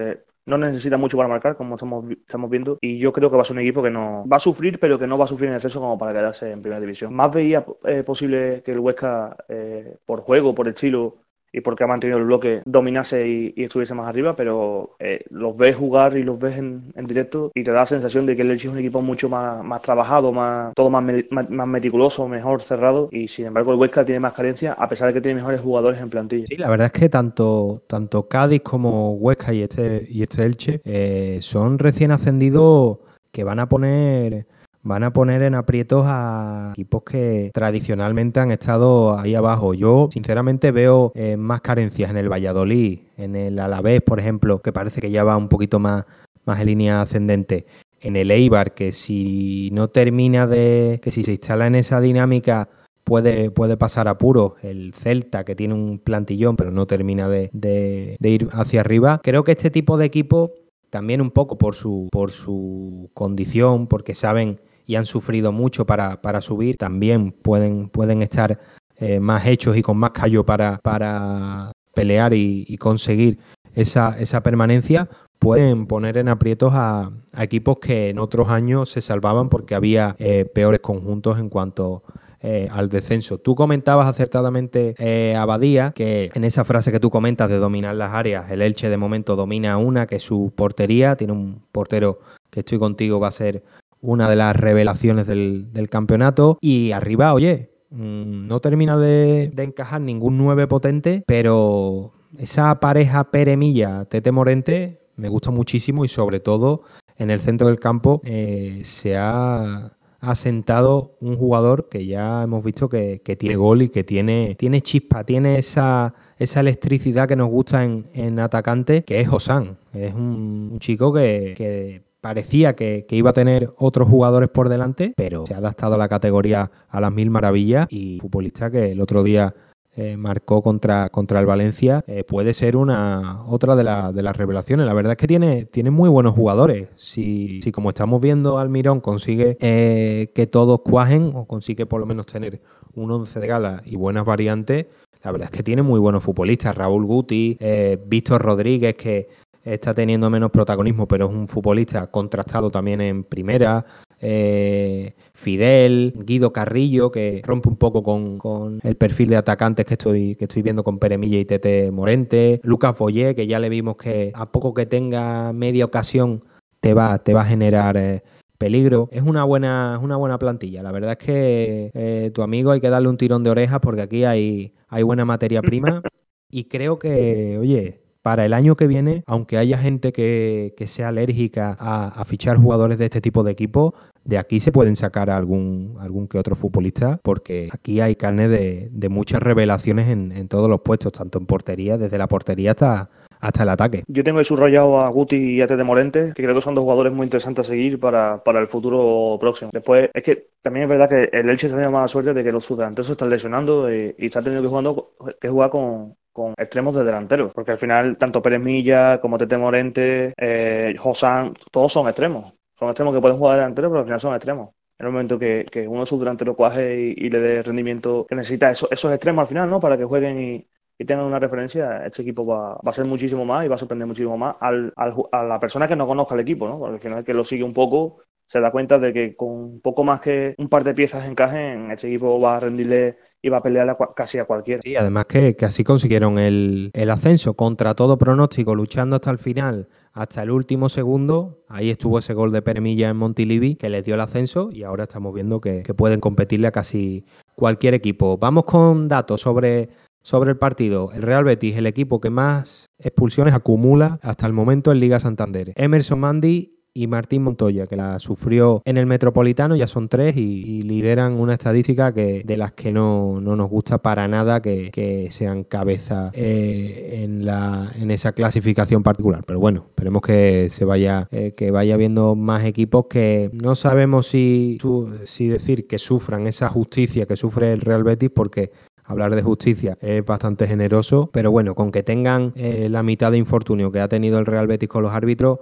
no necesita mucho para marcar, como estamos, estamos viendo, y yo creo que va a ser un equipo que no va a sufrir, pero que no va a sufrir en exceso como para quedarse en primera división. Más veía eh, posible que el Huesca, eh, por juego, por estilo, y porque ha mantenido el bloque, dominase y, estuviese más arriba, pero eh, los ves jugar y los ves en, directo y te da la sensación de que el Elche es un equipo mucho más, más trabajado, más, todo más, más, meticuloso, mejor cerrado y sin embargo el Huesca tiene más carencia a pesar de que tiene mejores jugadores en plantilla. Sí, la verdad es que tanto, tanto Cádiz como Huesca y este, y este Elche eh, son recién ascendidos que van a poner van a poner en aprietos a equipos que tradicionalmente han estado ahí abajo. Yo, sinceramente, veo eh, más carencias en el Valladolid, en el Alavés, por ejemplo, que parece que ya va un poquito más, más en línea ascendente. En el Eibar, que si no termina de. que si se instala en esa dinámica. Puede, puede pasar a puro el Celta, que tiene un plantillón, pero no termina de, de ir hacia arriba. Creo que este tipo de equipos también un poco por su, por su condición, porque saben y han sufrido mucho para, para subir, también pueden, pueden estar eh, más hechos y con más callo para, para pelear y, conseguir esa, esa, permanencia, pueden poner en aprietos a, equipos que en otros años se salvaban porque había eh, peores conjuntos en cuanto eh, al descenso. Tú comentabas acertadamente, Abadía, que en esa frase que tú comentas de dominar las áreas, el Elche de momento domina una, que es su portería, tiene un portero que estoy contigo, va a ser una de las revelaciones del, campeonato. Y arriba, oye, mm, no termina de, encajar ningún nueve potente, pero esa pareja Peremilla, Tete Morente, me gusta muchísimo y sobre todo en el centro del campo eh, se ha asentado un jugador que ya hemos visto que, tiene gol y que tiene, tiene chispa, tiene esa, esa electricidad que nos gusta en, en atacante, que es Josán. Es un, chico que, que parecía que, iba a tener otros jugadores por delante, pero se ha adaptado a la categoría a las mil maravillas y futbolista que el otro día eh, marcó contra, el Valencia, eh, puede ser una otra de, las revelaciones. La verdad es que tiene, muy buenos jugadores. Si, si como estamos viendo, Almirón consigue eh, que todos cuajen o consigue por lo menos tener un once de gala y buenas variantes, la verdad es que tiene muy buenos futbolistas. Raúl Guti, Víctor Rodríguez, que está teniendo menos protagonismo, pero es un futbolista contrastado también en primera. Eh, Fidel, Guido Carrillo, que rompe un poco con, el perfil de atacantes que estoy, que estoy viendo con Peremilla y Tete Morente. Lucas Boyé, que ya le vimos que a poco que tenga media ocasión te va, te va a generar eh, peligro. Es una buena, es una buena plantilla. La verdad es que eh, tu amigo hay que darle un tirón de orejas porque aquí hay, hay buena materia prima. Y creo que, oye, para el año que viene, aunque haya gente que, sea alérgica a, fichar jugadores de este tipo de equipo, de aquí se pueden sacar algún, que otro futbolista, porque aquí hay carne de, muchas revelaciones en, todos los puestos, tanto en portería, desde la portería hasta, hasta el ataque. Yo tengo subrayado a Guti y a Tete Morente, que creo que son dos jugadores muy interesantes a seguir para, el futuro próximo. Después, es que también es verdad que el Elche está teniendo mala suerte de que los sudantes se están lesionando y, y está teniendo que, jugando, que jugar con, con extremos de delantero, porque al final tanto Pérez Milla como Tete Morente, eh, Josán, todos son extremos. Son extremos que pueden jugar de delantero, pero al final son extremos. En el momento que, uno de sus delanteros cuaje y, le dé rendimiento que necesita esos, esos extremos al final, ¿no? Para que jueguen y, tengan una referencia, este equipo va, a ser muchísimo más y va a sorprender muchísimo más al, a la persona que no conozca el equipo, ¿no? Porque al final que lo sigue un poco se da cuenta de que con poco más que un par de piezas encajen, este equipo va a rendirle iba a pelear casi a cualquiera. Sí, además que, así consiguieron el, ascenso contra todo pronóstico, luchando hasta el final, hasta el último segundo. Ahí estuvo ese gol de Permilla en Montilivi que les dio el ascenso y ahora estamos viendo que, pueden competirle a casi cualquier equipo. Vamos con datos sobre sobre el partido. El Real Betis, el equipo que más expulsiones acumula hasta el momento en Liga Santander. Emerson Mandy y Martín Montoya, que la sufrió en el Metropolitano, ya son tres y, lideran una estadística que de las que no, nos gusta para nada que, sean cabeza eh, en, la, en esa clasificación particular. Pero bueno, esperemos que se vaya, eh, que vaya viendo más equipos que no sabemos si, si decir que sufran esa justicia que sufre el Real Betis, porque hablar de justicia es bastante generoso, pero bueno, con que tengan eh, la mitad de infortunio que ha tenido el Real Betis con los árbitros,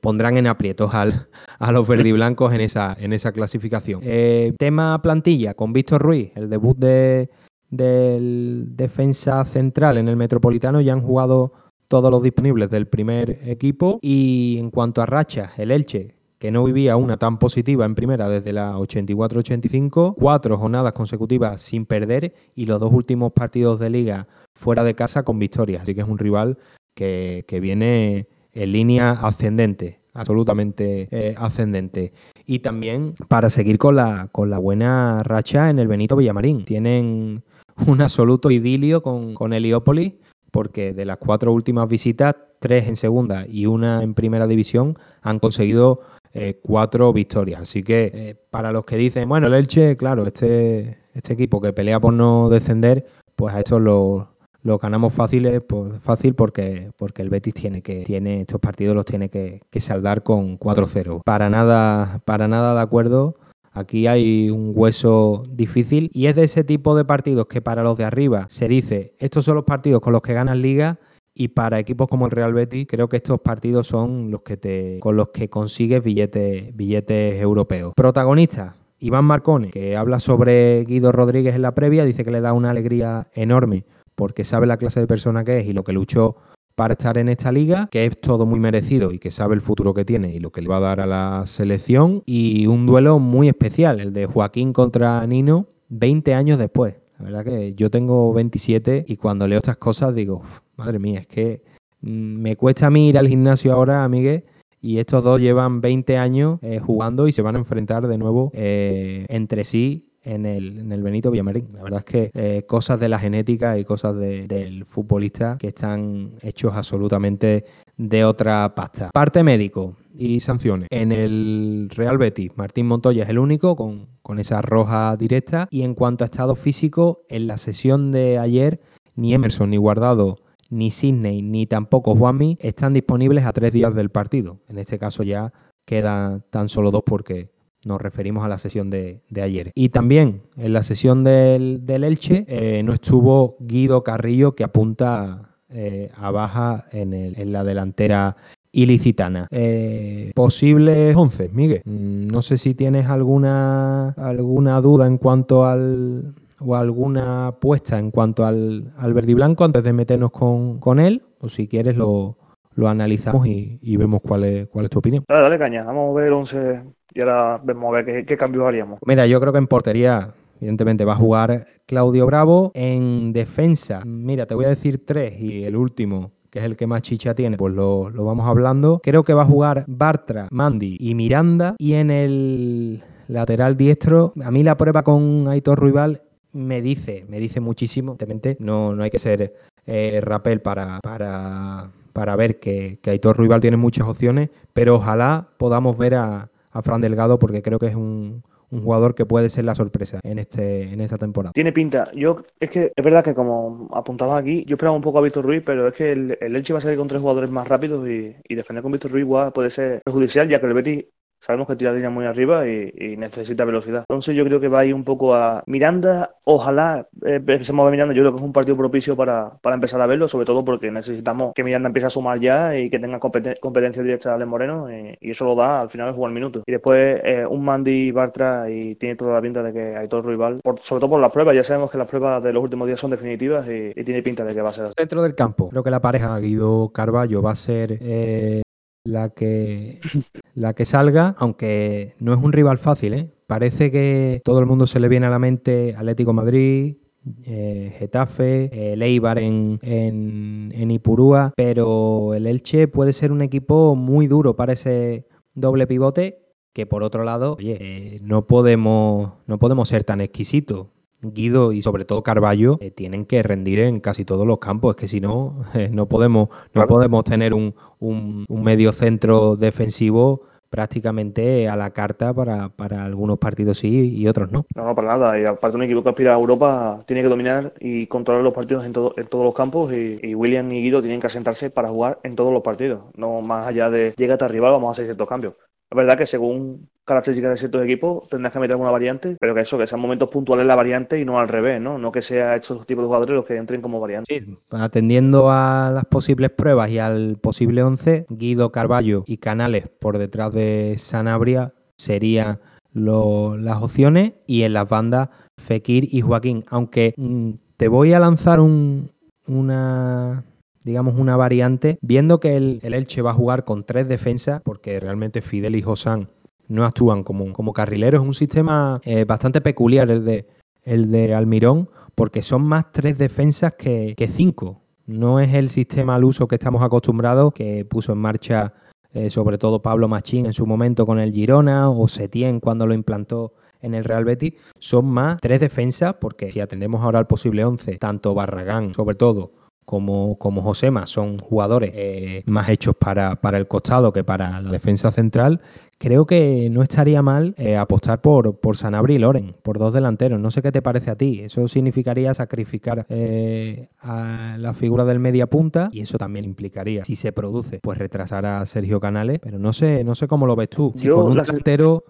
pondrán en aprietos al, a los verdiblancos en esa, en esa clasificación. Eh, tema plantilla, con Víctor Ruiz, el debut de, del defensa central en el Metropolitano, ya han jugado todos los disponibles del primer equipo. Y en cuanto a racha, el Elche, que no vivía una tan positiva en primera desde la 84-85, cuatro jornadas consecutivas sin perder y los dos últimos partidos de liga fuera de casa con victorias. Así que es un rival que viene en línea ascendente, absolutamente eh, ascendente. Y también para seguir con la, con la buena racha en el Benito Villamarín. Tienen un absoluto idilio con, con Heliópolis, porque de las cuatro últimas visitas, tres en segunda y una en primera división, han conseguido eh, cuatro victorias. Así que eh, para los que dicen, bueno, el Elche, claro, este, este equipo que pelea por no descender, pues a estos los, lo ganamos fácil, pues, fácil porque, porque el Betis tiene que, tiene, estos partidos los tiene que, saldar con 4-0. Para nada, para nada de acuerdo. Aquí hay un hueso difícil y es de ese tipo de partidos que para los de arriba se dice, estos son los partidos con los que ganas liga y para equipos como el Real Betis creo que estos partidos son los que te con los que consigues billetes billetes europeos. Protagonista Iván Marcone, que habla sobre Guido Rodríguez en la previa, dice que le da una alegría enorme porque sabe la clase de persona que es y lo que luchó para estar en esta liga, que es todo muy merecido y que sabe el futuro que tiene y lo que le va a dar a la selección. Y un duelo muy especial, el de Joaquín contra Nino, 20 años después. La verdad que yo tengo 27 y cuando leo estas cosas digo, madre mía, es que mm, me cuesta a mí ir al gimnasio ahora, amigue, y estos dos llevan 20 años eh, jugando y se van a enfrentar de nuevo eh, entre sí en el, en el Benito Villamarín. La verdad es que eh, cosas de la genética y cosas del futbolista que están hechos absolutamente de otra pasta. Parte médico y sanciones. En el Real Betis, Martín Montoya es el único con, con esa roja directa. Y en cuanto a estado físico, en la sesión de ayer, ni Emerson ni Guardado ni Sidney ni tampoco Juanmi están disponibles a tres días del partido. En este caso ya quedan tan solo dos porque nos referimos a la sesión de, ayer. Y también en la sesión del, Elche eh, no estuvo Guido Carrillo, que apunta eh, a baja en, la delantera ilicitana. Eh, posibles 11, Miguel. Mm, no sé si tienes alguna, alguna duda en cuanto al o alguna apuesta en cuanto al, al verde y blanco antes de meternos con, con él, o si quieres lo, lo analizamos y, vemos cuál es, cuál es tu opinión. Dale, dale caña, vamos a ver el 11 y ahora vemos a ver qué, cambios haríamos. Mira, yo creo que en portería Evidentemente va a jugar Claudio Bravo. En defensa, mira, te voy a decir tres y el último, que es el que más chicha tiene, pues lo, lo, vamos hablando. Creo que va a jugar Bartra, Mandy y Miranda. Y en el lateral diestro, a mí la prueba con Aitor Ruibal me dice, me dice muchísimo. Evidentemente no, no hay que ser eh, rapel para, para para ver que, que Aitor Ruibal tiene muchas opciones, pero ojalá podamos ver a, Fran Delgado porque creo que es un, jugador que puede ser la sorpresa en este en esta temporada. Tiene pinta. Yo es que es verdad que como apuntaba aquí, yo esperaba un poco a Víctor Ruiz, pero es que el, el Elche va a salir con tres jugadores más rápidos y, y defender con Víctor Ruiz puede ser perjudicial, ya que el Betis Sabemos que tira línea muy arriba y, necesita velocidad. Entonces yo creo que va a ir un poco a Miranda. Ojalá eh, empecemos a ver Miranda. Yo creo que es un partido propicio para, para, empezar a verlo, sobre todo porque necesitamos que Miranda empiece a sumar ya y que tenga competencia directa de Ale Moreno. Y, eso lo da al final de jugar minutos. Y después eh, un Mandy Bartra y tiene toda la pinta de que hay todo rival. sobre todo por las pruebas. Ya sabemos que las pruebas de los últimos días son definitivas y, tiene pinta de que va a ser. Dentro del campo, creo que la pareja Guido Carballo va a ser eh, la que, la que salga, aunque no es un rival fácil, ¿eh? Parece que todo el mundo se le viene a la mente Atlético Madrid, eh, Getafe, eh, Leibar en, en, Ipurúa, pero el Elche puede ser un equipo muy duro para ese doble pivote que por otro lado, oye, no podemos no podemos ser tan exquisitos. Guido y sobre todo Carballo eh, tienen que rendir en casi todos los campos. Es que si no, eh, no podemos, no podemos tener un, un, un medio centro defensivo prácticamente a la carta para, para, algunos partidos sí y otros no. No, no, para nada. Y aparte un equipo que aspira a Europa tiene que dominar y controlar los partidos en, todo, en todos los campos y, William y Guido tienen que asentarse para jugar en todos los partidos. No más allá de llega a rival, vamos a hacer ciertos cambios. Es verdad que según características de ciertos equipos tendrás que meter alguna variante, pero que eso, que sean momentos puntuales la variante y no al revés, ¿no? No que sea estos tipos de jugadores los que entren como variante. Sí, atendiendo a las posibles pruebas y al posible 11, Guido Carballo y Canales por detrás de Sanabria serían las opciones y en las bandas Fekir y Joaquín. Aunque mm, te voy a lanzar una digamos, una variante, viendo que el, Elche va a jugar con tres defensas, porque realmente Fidel y Josán no actúan como, como carrileros, es un sistema eh, bastante peculiar el de, el de Almirón, porque son más tres defensas que, cinco. No es el sistema al uso que estamos acostumbrados, que puso en marcha eh, sobre todo Pablo Machín en su momento con el Girona o Setién cuando lo implantó en el Real Betis, son más tres defensas, porque si atendemos ahora al posible 11, tanto Barragán, sobre todo, como, como Josema son jugadores eh, más hechos para, para, el costado que para la defensa central, creo que no estaría mal eh, apostar por, por Sanabria y Loren, por dos delanteros. No sé qué te parece a ti. Eso significaría sacrificar eh, a la figura del media punta y eso también implicaría, si se produce, pues retrasar a Sergio Canales. Pero no sé, no sé cómo lo ves tú. Si con un delantero,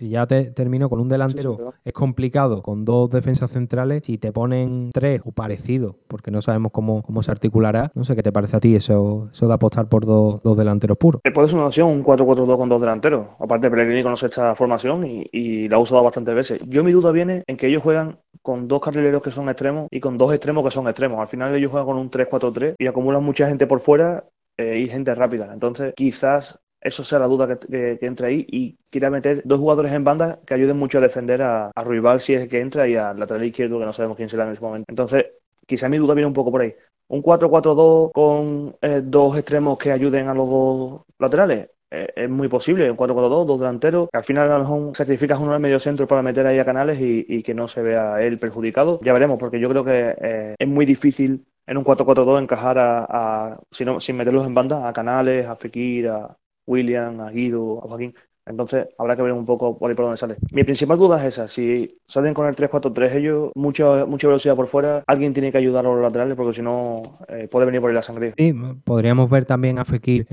ya te termino, con un delantero es complicado, con dos defensas centrales, si te ponen tres o parecido, porque no sabemos cómo, cómo se articulará, no sé qué te parece a ti eso, eso de apostar por dos, dos delanteros puros. Puede ser una opción, un 4-4-2 con dos delanteros Aparte, Pellegrini conoce esta formación y, la ha usado bastantes veces. Yo mi duda viene en que ellos juegan con dos carrileros que son extremos y con dos extremos que son extremos. Al final ellos juegan con un 3-4-3 y acumulan mucha gente por fuera eh, y gente rápida. Entonces, quizás eso sea la duda que, entre ahí y quiera meter dos jugadores en banda que ayuden mucho a defender a, a si es que entra y al lateral izquierdo que no sabemos quién será en ese momento. Entonces, quizá mi duda viene un poco por ahí. Un 4-4-2 con eh, dos extremos que ayuden a los dos laterales. Eh, es muy posible, un 4-4-2, dos delanteros, que al final a sacrificas uno el medio centro para meter ahí a Canales y, que no se vea él perjudicado. Ya veremos, porque yo creo que eh, es muy difícil en un 4-4-2 encajar a, sin meterlos en banda, a Canales, a Fekir, a William, a Guido, a Joaquín. Entonces habrá que ver un poco por ahí por dónde sale. Mi principal duda es esa, si salen con el 3-4-3 ellos, mucha, mucha velocidad por fuera, alguien tiene que ayudar a los laterales porque si no eh, puede venir por ahí la sangre. Sí, podríamos ver también a Fekir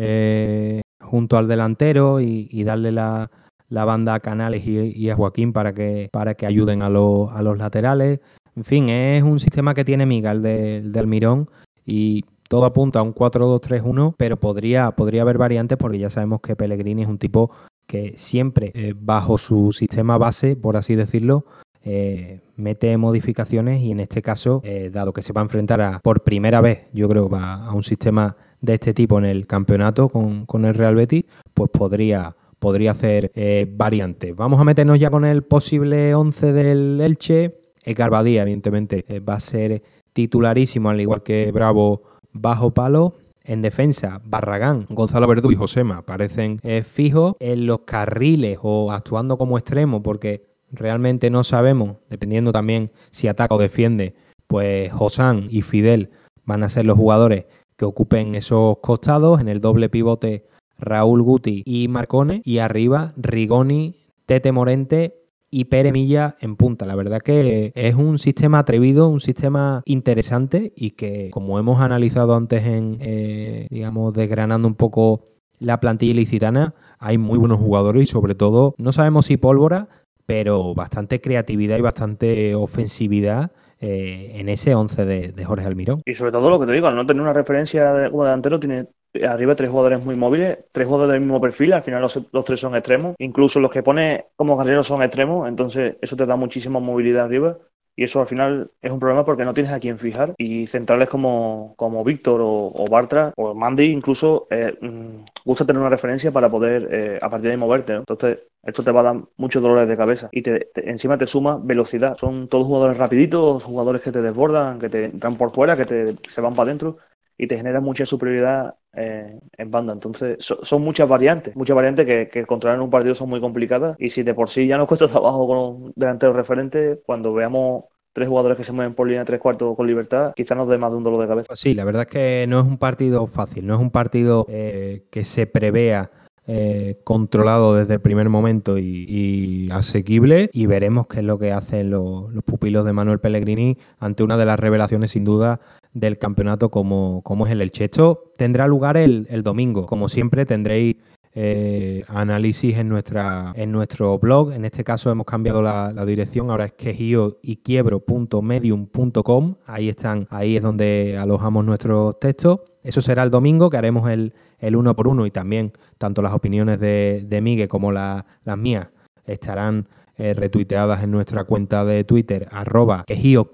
junto al delantero y, darle la, banda a Canales y, a Joaquín para que, para que ayuden a, los laterales. En fin, es un sistema que tiene Miguel del Almirón y todo apunta a un 4-2-3-1, pero podría, podría haber variantes porque ya sabemos que Pellegrini es un tipo que siempre eh, bajo su sistema base, por así decirlo, eh, mete modificaciones y en este caso, eh, dado que se va a enfrentar a, por primera vez, yo creo, va a un sistema de este tipo en el campeonato con, el Real Betis, pues podría, podría hacer eh, variantes. Vamos a meternos ya con el posible 11 del Elche. Edgar Badía, evidentemente, eh, va a ser titularísimo, al igual que Bravo bajo palo. En defensa, Barragán, Gonzalo Verdú y Josema parecen eh, fijos. En los carriles o actuando como extremo, porque realmente no sabemos, dependiendo también si ataca o defiende, pues Josán y Fidel van a ser los jugadores que ocupen esos costados. En el doble pivote Raúl Guti y Marcone. Y arriba Rigoni, Tete Morente y Pere Milla en punta. La verdad que es un sistema atrevido, un sistema interesante y que, como hemos analizado antes en, eh, digamos, desgranando un poco la plantilla ilicitana, hay muy buenos jugadores y sobre todo, no sabemos si pólvora, pero bastante creatividad y bastante ofensividad eh, en ese 11 de, Jorge Almirón. Y sobre todo lo que te digo, al no tener una referencia como delantero, tiene arriba tres jugadores muy móviles, tres jugadores del mismo perfil, al final los, tres son extremos, incluso los que pone como carreros son extremos, entonces eso te da muchísima movilidad arriba y eso al final es un problema porque no tienes a quién fijar. Y centrales como, como Víctor o, Bartra o Mandy incluso eh, mm, gusta tener una referencia para poder eh, a partir de ahí moverte. Entonces esto te va a dar muchos dolores de cabeza y encima te suma velocidad. Son todos jugadores rapiditos, jugadores que te desbordan, que te entran por fuera, que te, se van para adentro y te generan mucha superioridad eh, en banda. Entonces, son muchas variantes, muchas variantes que, que controlar en un partido son muy complicadas. Y si de por sí ya nos cuesta trabajo con un delantero referente, cuando veamos tres jugadores que se mueven por línea tres cuartos con libertad, quizás nos dé más de un dolor de cabeza. Pues sí, la verdad es que no es un partido fácil, no es un partido eh, que se prevea eh, controlado desde el primer momento y, asequible y veremos qué es lo que hacen los, pupilos de Manuel Pellegrini ante una de las revelaciones sin duda del campeonato como, como es el Elche. Esto tendrá lugar el, domingo, como siempre tendréis eh, análisis en, nuestra, en nuestro blog. En este caso hemos cambiado la, dirección, ahora es quejío y quiebro.medium.com. Ahí están, ahí es donde alojamos nuestros textos. Eso será el domingo, que haremos el, uno por uno y también tanto las opiniones de, de Miguel como las mías estarán eh, retuiteadas en nuestra cuenta de Twitter, arroba quejío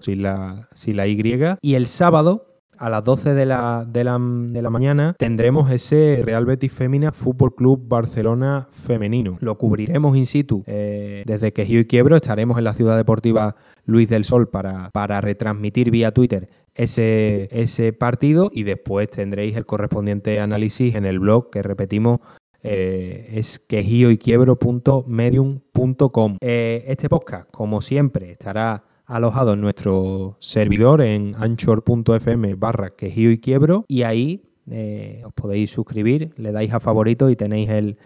sin la, la Y. Y el sábado a las 12 de la, de la, mañana tendremos ese Real Betis Fémina Fútbol Club Barcelona femenino. Lo cubriremos in situ eh, desde Quejío y Quiebro. Estaremos en la ciudad deportiva Luis del Sol para, para retransmitir vía Twitter ese, ese partido y después tendréis el correspondiente análisis en el blog que repetimos eh, es quejíoyquiebro.medium.com. Eh, este podcast, como siempre, estará alojado en nuestro servidor en anchor.fm barra quejío y quiebro y ahí eh, os podéis suscribir, le dais a favorito y tenéis el,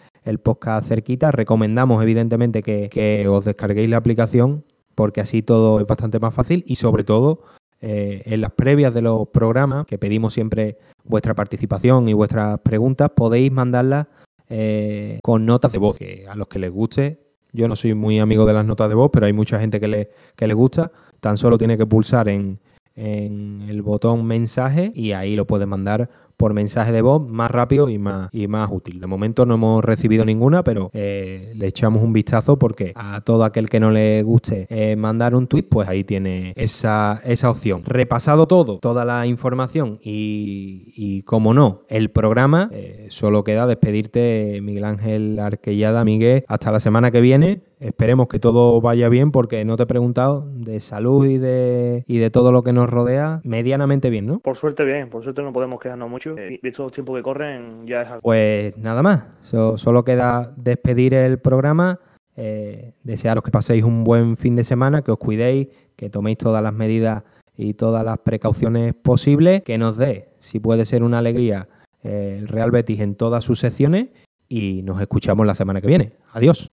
podcast cerquita. Recomendamos evidentemente que, os descarguéis la aplicación porque así todo es bastante más fácil y sobre todo eh, en las previas de los programas, que pedimos siempre vuestra participación y vuestras preguntas, podéis mandarlas eh, con notas de voz, que a los que les guste yo no soy muy amigo de las notas de voz, pero hay mucha gente que le, que le gusta. Tan solo tiene que pulsar en, en el botón mensaje y ahí lo puede mandar por mensaje de voz más rápido y más, y más útil. De momento no hemos recibido ninguna, pero eh, le echamos un vistazo porque a todo aquel que no le guste eh, mandar un tweet, pues ahí tiene esa, esa opción. Repasado todo, toda la información y, y como no, el programa, eh, solo queda despedirte Miguel Ángel Arquellada, Miguel, hasta la semana que viene. Esperemos que todo vaya bien porque no te he preguntado de salud y de, y de todo lo que nos rodea medianamente bien, ¿no? Por suerte bien, por suerte no podemos quejarnos mucho. Eh, visto los tiempos que corren ya es algo. Pues nada más, solo queda despedir el programa. Eh, desearos que paséis un buen fin de semana, que os cuidéis, que toméis todas las medidas y todas las precauciones posibles, que nos dé, si puede ser una alegría, eh, el Real Betis en todas sus secciones y nos escuchamos la semana que viene. Adiós.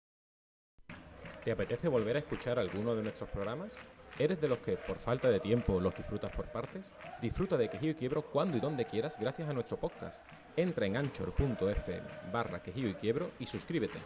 ¿Te apetece volver a escuchar alguno de nuestros programas? ¿Eres de los que por falta de tiempo los disfrutas por partes? Disfruta de Quejío y Quiebro cuando y donde quieras gracias a nuestro podcast. Entra en anchor.fm barra Quejío y Quiebro y suscríbete.